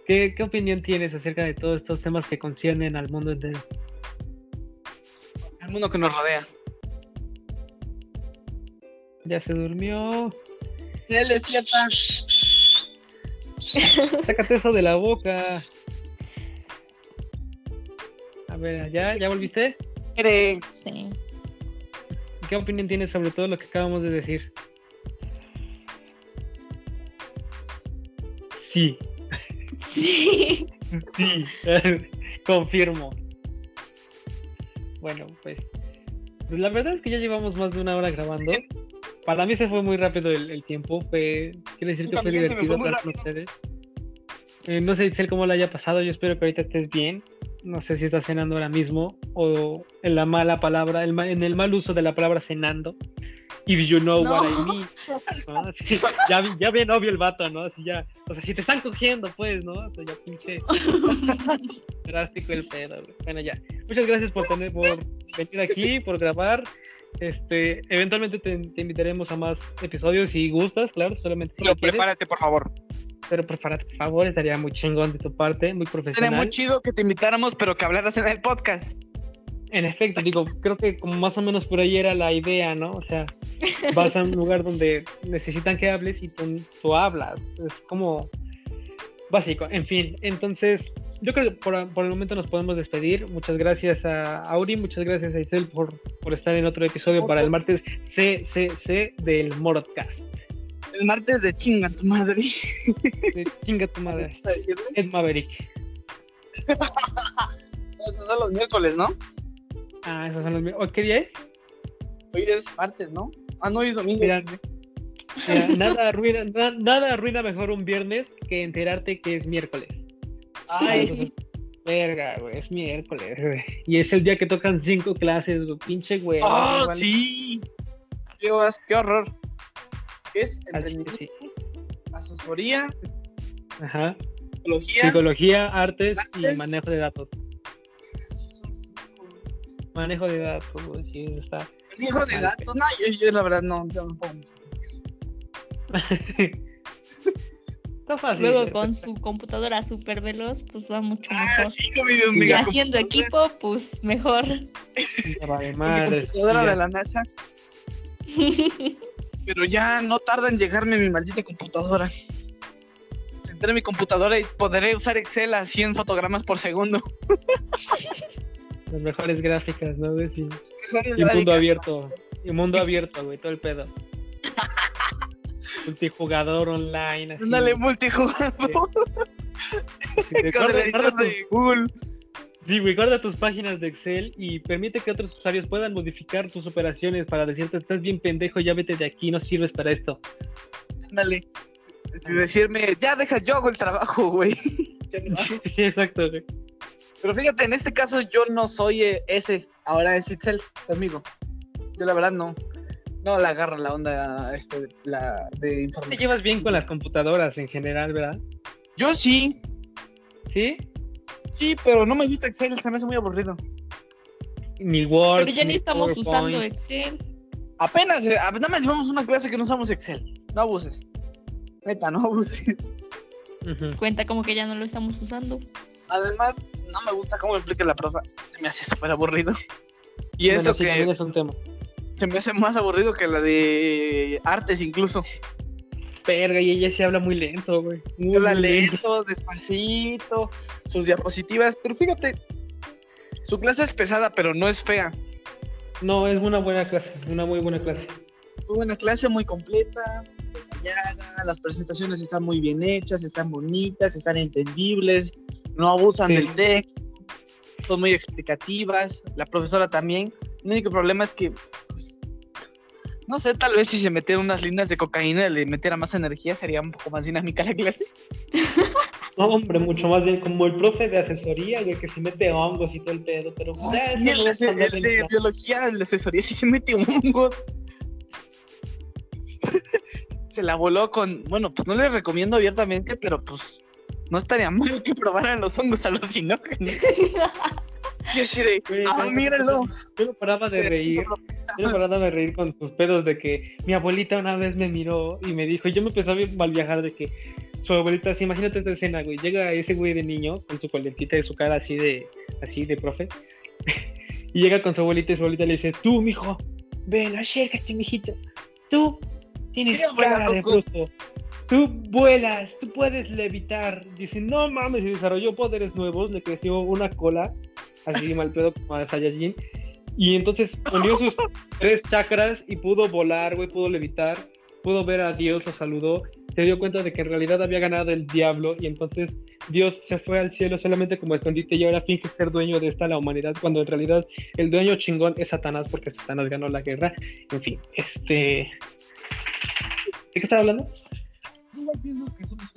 ¿qué, qué opinión tienes acerca de todos estos temas que conciernen al mundo entero? El mundo que nos rodea. Ya se durmió. Se despierta. Sácate eso de la boca. A ver, ¿ya, ya volviste? Sí. ¿Qué opinión tienes sobre todo lo que acabamos de decir? Sí, Sí. sí, confirmo. Bueno, pues, pues la verdad es que ya llevamos más de una hora grabando. Para mí se fue muy rápido el, el tiempo. Fue, quiero decir que fue divertido rápido. ustedes. Eh, no sé, Itzel, cómo la haya pasado. Yo espero que ahorita estés bien. No sé si estás cenando ahora mismo o en la mala palabra, el en el mal uso de la palabra cenando. If you know No. what I mean. ¿no? Así, ya, ya bien obvio el vato, ¿no? Así ya, o sea, si te están cogiendo, pues, ¿no? O sea, ya pinche drástico el pedo. Bueno, ya. Muchas gracias por tener, por venir aquí, por grabar. Este, eventualmente te, te invitaremos a más episodios si gustas, claro, solamente si Pero quieres. prepárate, por favor. Pero prepárate, por favor, estaría muy chingón de tu parte, muy Sería profesional. muy chido que te invitáramos, pero que hablaras en el podcast. En efecto, digo, creo que como más o menos por ahí era la idea, ¿no? O sea, vas a un lugar donde necesitan que hables y tú, tú hablas. Es como básico. En fin, entonces, yo creo que por, por, el momento nos podemos despedir. Muchas gracias a Auri, muchas gracias a Isel por, por estar en otro episodio para el martes CCC del Morotcast. El martes de chinga tu madre. De chinga tu madre. Ed Maverick. esos son los miércoles, ¿no? Ah, esos son los miércoles. ¿Qué día es? Hoy es martes, ¿no? Ah, no, hoy es domingo. Mira, mira, nada, arruina, na, nada arruina mejor un viernes que enterarte que es miércoles. Ay. Verga, güey, es miércoles, güey. Y es el día que tocan cinco clases, güey. Pinche güey. ¡Oh, vale. sí! Qué, qué horror. Es emprendimiento, sí. asesoría, Ajá. psicología. Psicología, artes y manejo de datos. Manejo de datos, güey, sí, está. Hijo de datos, no, yo, yo la verdad no, yo no puedo. está fácil. Luego con su computadora súper veloz, pues va mucho Ah, mejor. sí, con mi, Y mega haciendo equipo, pues mejor. Vale computadora de la NASA. Pero ya no tarda en llegarme mi maldita computadora. Tendré mi computadora y podré usar Excel a 100 fotogramas por segundo. Las mejores gráficas, ¿no? Sí. Mejores Y mundo gráficas. abierto. Y mundo abierto, güey, todo el pedo. Multijugador online. Ándale, multijugador. Sí, Con el editor de Google. sí, güey, guarda tus páginas de Excel y permite que otros usuarios puedan modificar tus operaciones para decirte, estás bien pendejo, ya vete de aquí, no sirves para esto. Ándale. Decirme, ya deja, yo hago el trabajo, güey. Yo no hago. Sí, exacto, güey. Pero fíjate, en este caso yo no soy eh, ese, ahora es Itzel conmigo. Yo la verdad no, no la agarro la onda este, la, de Te información. llevas bien con las computadoras en general, ¿verdad? Yo sí, ¿Sí? sí, pero no me gusta Excel, se me hace muy aburrido. Ni Word. Pero ya ni estamos PowerPoint. usando Excel. Apenas, eh, apenas llevamos una clase que no usamos Excel. No abuses. Neta, no abuses. Cuenta como que ya no lo estamos usando. Además, no me gusta cómo explica la profa. Se me hace súper aburrido. Y Bueno, eso sí, que también es un tema. Se me hace más aburrido que la de artes incluso. Verga, y ella sí habla muy lento, güey. Muy, Habla muy lento. lento, despacito, sus diapositivas, pero fíjate, su clase es pesada, pero no es fea. No, es una buena clase, una muy buena clase. Muy buena clase, muy completa, detallada, las presentaciones están muy bien hechas, están bonitas, están entendibles, no abusan Sí. del texto, son muy explicativas, la profesora también. El único problema es que, pues, no sé, tal vez si se metieran unas líneas de cocaína y le metiera más energía, sería un poco más dinámica la clase. No, hombre, mucho más bien como el profe de asesoría, güey, que se mete hongos y todo el pedo, pero... Oh, sí, el, de- el biología, el de asesoría, sí se mete hongos. se la voló con. Bueno, pues no les recomiendo abiertamente, pero pues no estaría mal que probaran los hongos alucinógenos. Y así de. Ah, míralo. Yo no paraba de reír. Yo no paraba de reír con tus pedos de que mi abuelita una vez me miró y me dijo, y yo me empezaba a mal viajar de que su abuelita, así, imagínate esta escena, güey, llega ese güey de niño con su colentita de su cara así de, así de profe, y llega con su abuelita y su abuelita le dice, tú, mijo, ven, acércate, mijito, tú tienes Sí, abuela cara de bruto, tú vuelas, tú puedes levitar, dice, no mames, y desarrolló poderes nuevos, le creció una cola, así mal pedo como a Saiyajin, y entonces unió sus tres chakras y pudo volar, güey, pudo levitar, pudo ver a Dios, lo saludó, se dio cuenta de que en realidad había ganado el diablo y entonces Dios se fue al cielo solamente como escondite y ahora finge ser dueño de esta la humanidad cuando en realidad el dueño chingón es Satanás porque Satanás ganó la guerra. En fin, este... ¿De qué estaba hablando? Yo igual pienso que somos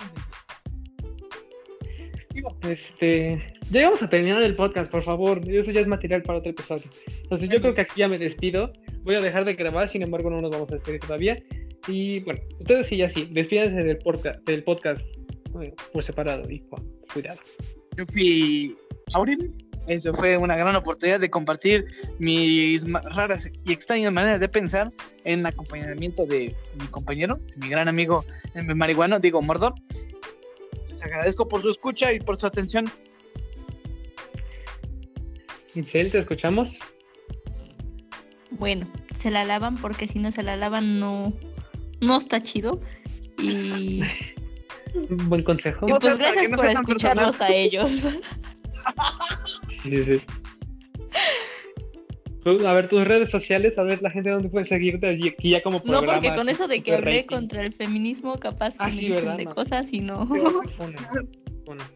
Este, ya vamos a terminar el podcast, por favor. Eso ya es material para otro episodio. Entonces, yo creo que aquí ya me despido. Voy a dejar de grabar, sin embargo, no nos vamos a despedir todavía. Y bueno, ustedes sí, ya sí, despídense del podcast, del podcast eh, por separado y cuidado. yo fui Aurin. Eso fue una gran oportunidad de compartir mis raras y extrañas maneras de pensar en acompañamiento de mi compañero, mi gran amigo el marihuano, digo Mordor. Les agradezco por su escucha y por su atención. Itzel, ¿te escuchamos? Bueno, se la lavan porque si no se la lavan no, no está chido. Y Un buen consejo. Y pues gracias no por escucharnos a ellos. Sí, sí. A ver, tus redes sociales, a ver la gente dónde puede seguirte y aquí ya como No, programa. porque con eso de que hablé contra el feminismo, capaz que Ah, me sí, dicen de No. cosas y no. Una, una.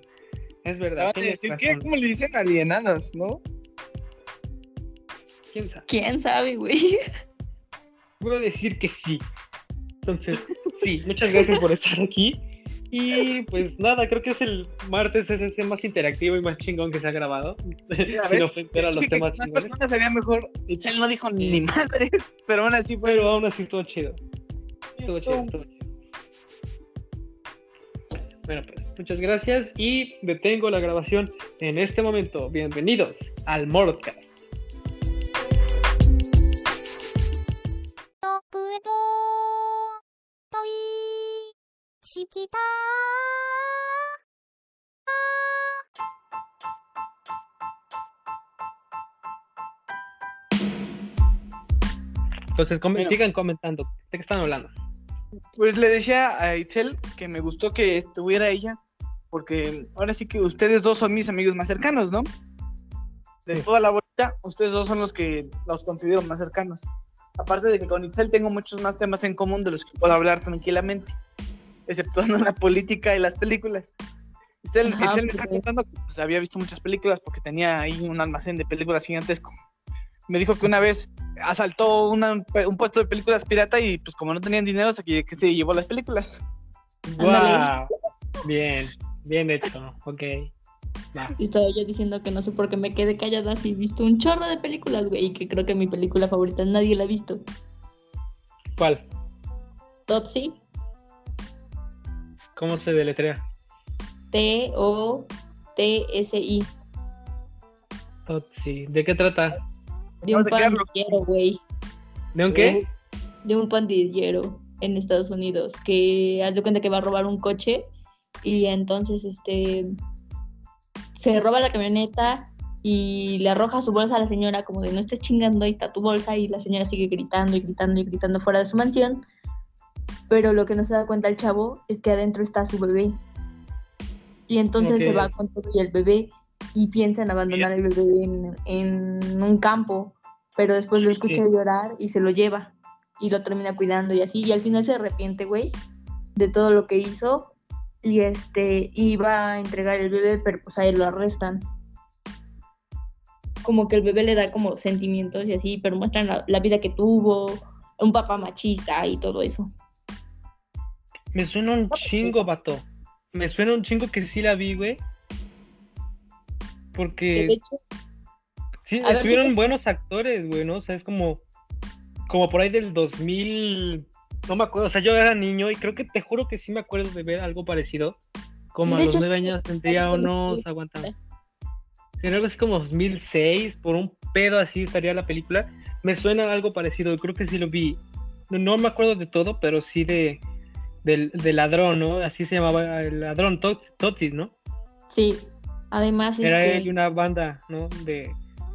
Es verdad. razón. ¿qué? ¿Cómo le dicen alienados, no? ¿Quién sabe? ¿Quién sabe, güey? Voy a decir que sí. Entonces, sí, muchas gracias por estar aquí. Y pues nada, creo que es el martes es ese más interactivo y más chingón que se ha grabado. Sin ofender a los temas personas sería mejor. Y Chel no dijo ni madre, pero aún así fue. Pero aún así estuvo chido. Estuvo chido, estuvo chido. Bueno, pues muchas gracias y detengo la grabación en este momento. Bienvenidos al Mordcast. 싶다. Entonces, com sigan comentando. ¿De qué están hablando? Pues le decía a Itzel que me gustó que estuviera ella, porque ahora sí que ustedes dos son mis amigos más cercanos, ¿no? De toda la bolita, ustedes dos son los que los considero más cercanos. Aparte de que con Itzel tengo muchos más temas en común de los que puedo hablar tranquilamente exceptuando la política y las películas. Ajá, Itzel me está pues. contando que pues, había visto muchas películas porque tenía ahí un almacén de películas gigantesco. Me dijo que una vez asaltó una- un puesto de películas pirata y pues como no tenían dinero se, que se llevó las películas. ¡Wow! Bien, bien hecho. Ok. Va. Y yo diciendo que no sé por qué me quedé callada si he visto un chorro de películas, güey, y que creo que mi película favorita nadie la ha visto. ¿Cuál? Totsi, ¿Cómo se deletrea? T-O-T-S-I. Totsi. ¿De qué trata? De un pandillero, güey. ¿De un qué? De un pandillero en Estados Unidos que haz de cuenta que va a robar un coche y entonces este se roba la camioneta y le arroja su bolsa a la señora como de no estés chingando, ahí está tu bolsa y la señora sigue gritando y gritando y gritando fuera de su mansión. Pero lo que no se da cuenta el chavo es que adentro está su bebé. Y entonces se va con todo y el bebé y piensa en abandonar el bebé en, en un campo, pero después lo escucha Sí. llorar y se lo lleva y lo termina cuidando y así, y al final se arrepiente, güey, de todo lo que hizo y este iba a entregar el bebé, pero pues a él lo arrestan. Como que el bebé le da como sentimientos y así, pero muestran la, la vida que tuvo, un papá machista y todo eso. Me suena un chingo, vato. Me suena un chingo que sí la vi, güey. Que de Porque hecho, sí, a estuvieron buenos actores, güey, ¿no? O sea, es como, como por ahí del 2000. No me acuerdo, o sea, yo era niño y creo que te juro que sí me acuerdo de ver algo parecido. Como Sí, a los nueve años tendría unos, sí, aguanta. sí. Sería algo así como 2006, por un pedo así estaría la película. Me suena algo parecido, creo que sí lo vi. No, no me acuerdo de todo, pero sí de del, del ladrón, ¿no? Así se llamaba el ladrón, Tot- Totis, ¿no? sí. Además, Era este, él y una banda, ¿no? De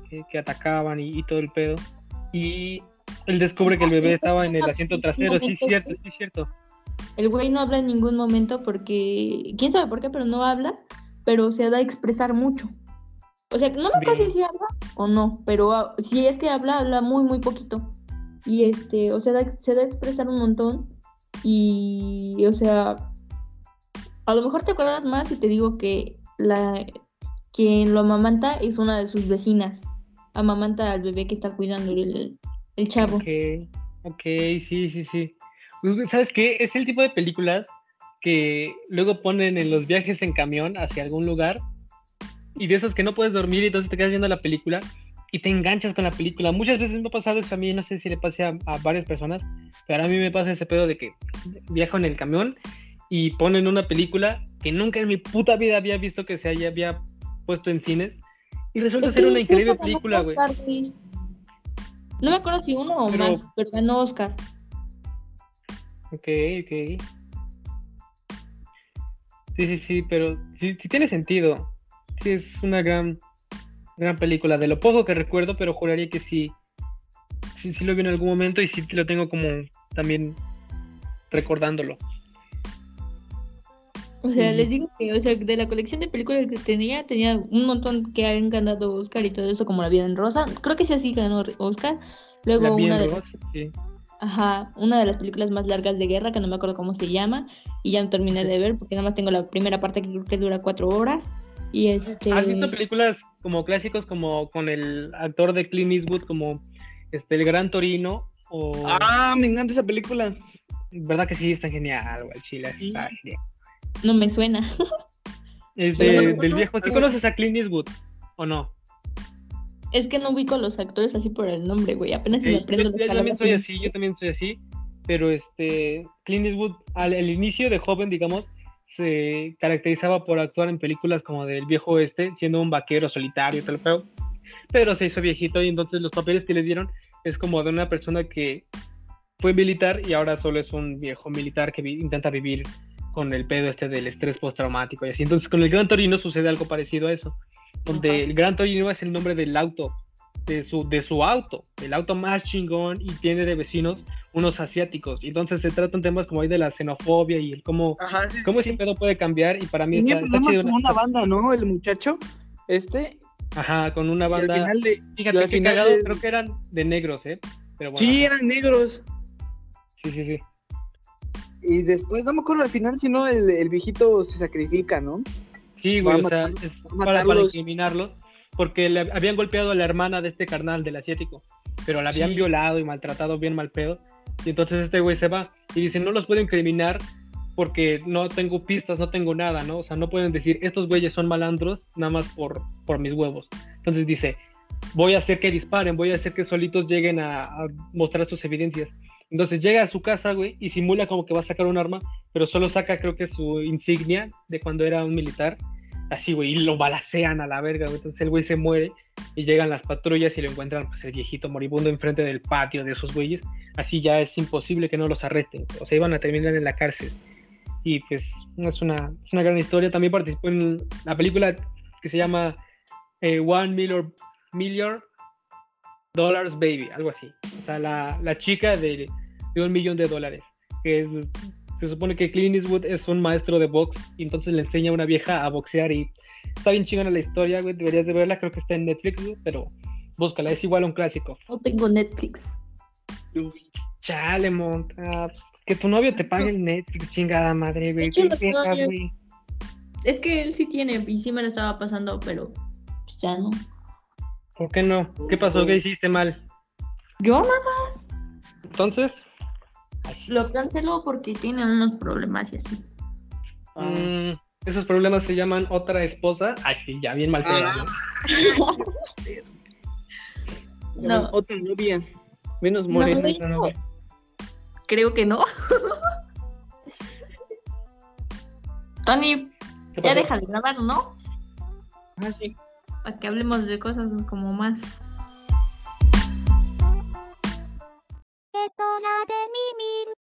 que, que atacaban y, y todo el pedo. Y él descubre que el bebé estaba en el asiento trasero, sí, cierto, sí, cierto. El güey no habla en ningún momento porque, quién sabe por qué, pero no habla, pero se da a expresar mucho. O sea, no me acuerdo si sí habla o no, pero ah, si es que habla, habla muy, muy poquito. Y este, o sea, da- se da a expresar un montón. Y, o sea, a lo mejor te acuerdas más si te digo que la quien lo amamanta es una de sus vecinas. Amamanta al bebé que está cuidando el, el chavo. Ok, ok, sí, sí, sí. Pues, ¿Sabes qué? Es el tipo de películas que luego ponen en los viajes en camión hacia algún lugar y de esos que no puedes dormir y entonces te quedas viendo la película y te enganchas con la película. Muchas veces me ha pasado eso a mí, no sé si le pase a, a varias personas, pero a mí me pasa ese pedo de que viajo en el camión y ponen una película que nunca en mi puta vida había visto que se haya había puesto en cines y resulta Es ser una increíble película, güey. No me acuerdo si uno o Pero- más, pero ganó Oscar. Ok, ok. Sí, sí, sí, pero sí, sí tiene sentido. Sí, es una gran, gran película. De lo poco que recuerdo, pero juraría que sí. Sí, sí lo vi en algún momento y sí lo tengo como también recordándolo. O sea, les digo que, o sea, de la colección de películas que tenía, tenía un montón que han ganado Oscar y todo eso, como La vida en rosa. Creo que sí así ganó Oscar. Luego La una de, rosa, sí. ajá, una de las películas más largas de guerra, que no me acuerdo cómo se llama, y ya no terminé de ver, porque nada más tengo la primera parte que creo que dura cuatro horas. Y este... ¿Has visto películas como clásicos como con el actor de Clint Eastwood como este el Gran Torino o Ah, me encanta esa película. verdad que sí está genial, güey, Chile, Sí. está genial. No me suena. Es del viejo, ¿sí conoces a Clint Eastwood o no? Es que no ubico a los actores así por el nombre, güey. Apenas si Sí, me aprendo yo, yo también soy así, yo también soy así, pero este Clint Eastwood al, al inicio de joven, digamos, se caracterizaba por actuar en películas como del viejo oeste, siendo un vaquero solitario y tal, pero, pero se hizo viejito y entonces los papeles que le dieron es como de una persona que fue militar y ahora solo es un viejo militar que vi- intenta vivir con el pedo este del estrés postraumático y así. Entonces con el Gran Torino sucede algo parecido a eso, donde Ajá. el Gran Torino es el nombre del auto, de su, de su auto, el auto más chingón y tiene de vecinos unos asiáticos. Y entonces se tratan temas como ahí de la xenofobia y el cómo, Ajá, sí, cómo sí. ese pedo puede cambiar y para mí Tenía está, problemas con una banda, ¿no? El muchacho, este. Ajá, con una y al banda. final de... Fíjate al qué final cagado, de- creo que eran de negros, ¿eh? Pero bueno, Sí, eran negros. sí, sí, sí. Y después, no me acuerdo al final, si no, el, el viejito se sacrifica, ¿no? Sí, güey, o sea, matarlos, es para, para incriminarlos, porque le habían golpeado a la hermana de este carnal del asiático, pero la habían Sí. violado y maltratado bien mal pedo. Y entonces este güey se va y dice, no los puedo incriminar porque no tengo pistas, no tengo nada, ¿no? O sea, no pueden decir, estos güeyes son malandros nada más por, por mis huevos. Entonces dice, voy a hacer que disparen, voy a hacer que solitos lleguen a, a mostrar sus evidencias. Entonces llega a su casa, güey, y simula como que va a sacar un arma, pero solo saca creo que su insignia de cuando era un militar. Así, güey, y lo balacean a la verga, güey. Entonces el güey se muere y llegan las patrullas y lo encuentran, pues, el viejito moribundo enfrente del patio de esos güeyes. Así ya es imposible que no los arresten. O sea, iban a terminar en la cárcel. Y pues es una, es una gran historia. También participó en la película que se llama eh, One Million, Million Dollars Baby, algo así. O sea, la, la chica de, de un millón de dólares. Que es, se supone que Clint Eastwood es un maestro de box y entonces le enseña a una vieja a boxear y está bien chingona la historia, güey. Deberías de verla, creo que está en Netflix, güey, pero búscala, es igual a un clásico. No tengo Netflix. Chale, monta. pues, Que tu novio te pague el Netflix, chingada madre, güey. hecho, ¿Qué los quejas, novios- güey? Es que él sí tiene y sí me lo estaba pasando, pero pues, ya no. ¿Por qué no? ¿Qué pasó? ¿Qué hiciste mal? Yo nada. Entonces, Lo canceló porque tiene unos problemas y así. mm, esos problemas se llaman otra esposa. Ay, sí, ya bien mal Ah. ¿no? No, Otra novia. Menos No, morena. No, no, creo que no. Tony, ¿Qué ya deja de grabar, ¿no? Ah, sí. Para que hablemos de cosas como más. ソラでん